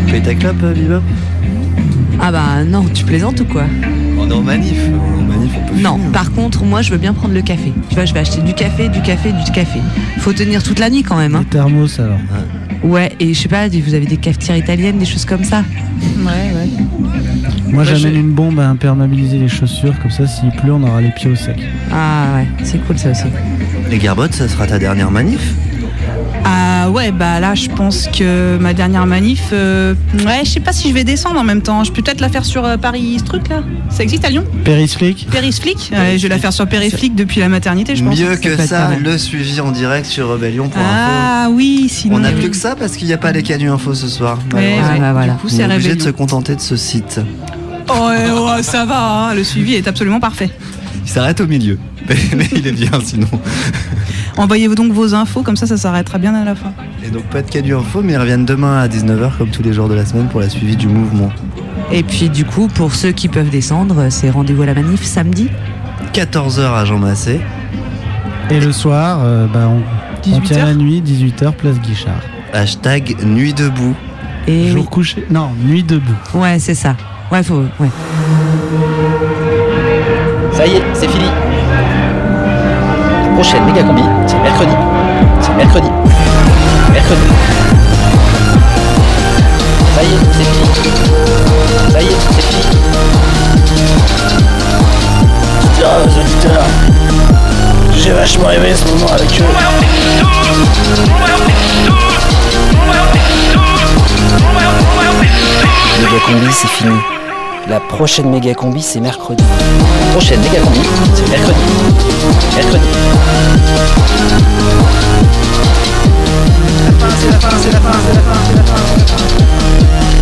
[SPEAKER 19] Fais ta clope, euh,
[SPEAKER 16] Ah bah non, tu plaisantes ou quoi
[SPEAKER 19] On est en manif. En manif, on peut
[SPEAKER 16] Non,
[SPEAKER 19] fumer.
[SPEAKER 16] par contre, moi je veux bien prendre le café. Tu vois, je vais acheter du café, du café, du café. Faut tenir toute la nuit quand même. Hein.
[SPEAKER 9] Thermos alors.
[SPEAKER 16] Ouais, et je sais pas, vous avez des cafetières italiennes, des choses comme ça
[SPEAKER 30] Ouais, ouais.
[SPEAKER 9] Moi
[SPEAKER 16] Ouais,
[SPEAKER 9] j'amène
[SPEAKER 16] je-
[SPEAKER 9] une bombe à imperméabiliser les chaussures, comme ça s'il pleut on aura les pieds au sec.
[SPEAKER 16] Ah ouais, c'est cool ça aussi.
[SPEAKER 19] Les garbottes, ça sera ta dernière manif?
[SPEAKER 30] Ah ouais, bah là, je pense que ma dernière manif, euh, ouais, je sais pas si je vais descendre en même temps. Je peux peut-être la faire sur euh, Paris, ce truc là. Ça existe à Lyon?
[SPEAKER 9] Périsflic
[SPEAKER 30] Périsflic Ouais, Je vais la faire sur Périsflic depuis la maternité, je pense.
[SPEAKER 19] Mieux que ça, le suivi en direct sur Rebellion pour info.
[SPEAKER 30] Ah oui, sinon.
[SPEAKER 19] On n'a plus que ça parce qu'il n'y a pas les canus info ce soir.
[SPEAKER 30] Ouais, ouais, voilà. du coup,
[SPEAKER 19] On
[SPEAKER 30] c'est
[SPEAKER 19] est obligé de se contenter de ce site.
[SPEAKER 30] Oh, ouais, ouais, ça va, hein, le suivi est absolument parfait.
[SPEAKER 19] Il s'arrête au milieu. Mais, mais il est bien sinon.
[SPEAKER 30] Envoyez donc vos infos, comme ça, ça s'arrêtera bien à la fin.
[SPEAKER 19] Et donc pas de canus info, mais ils reviennent demain à 19h comme tous les jours de la semaine pour la suivi du mouvement.
[SPEAKER 16] Et puis du coup, pour ceux qui peuvent descendre, c'est rendez-vous à la manif samedi
[SPEAKER 19] 14h à Jean Massé.
[SPEAKER 9] Et le soir, euh, bah, on, on
[SPEAKER 30] 18
[SPEAKER 9] tient la nuit, 18h, place Guichard.
[SPEAKER 19] Hashtag nuit debout.
[SPEAKER 16] Et
[SPEAKER 9] Jour couché Non, nuit debout.
[SPEAKER 16] Ouais, c'est ça. Ouais, faut. Ouais.
[SPEAKER 33] Ça y est, c'est fini. La prochaine méga combi, c'est mercredi. C'est mercredi. Mercredi. Ça y est, c'est fini. Ça y est, c'est fini. Auditeurs, j'ai vachement aimé ce moment avec eux. Méga combi, c'est fini. La prochaine méga combi, c'est mercredi. La prochaine méga combi, c'est mercredi. Mercredi. C'est la fin,
[SPEAKER 30] c'est la fin, c'est la fin, c'est la fin, c'est la fin.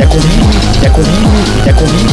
[SPEAKER 33] La combi, la combi, la combi. La combi.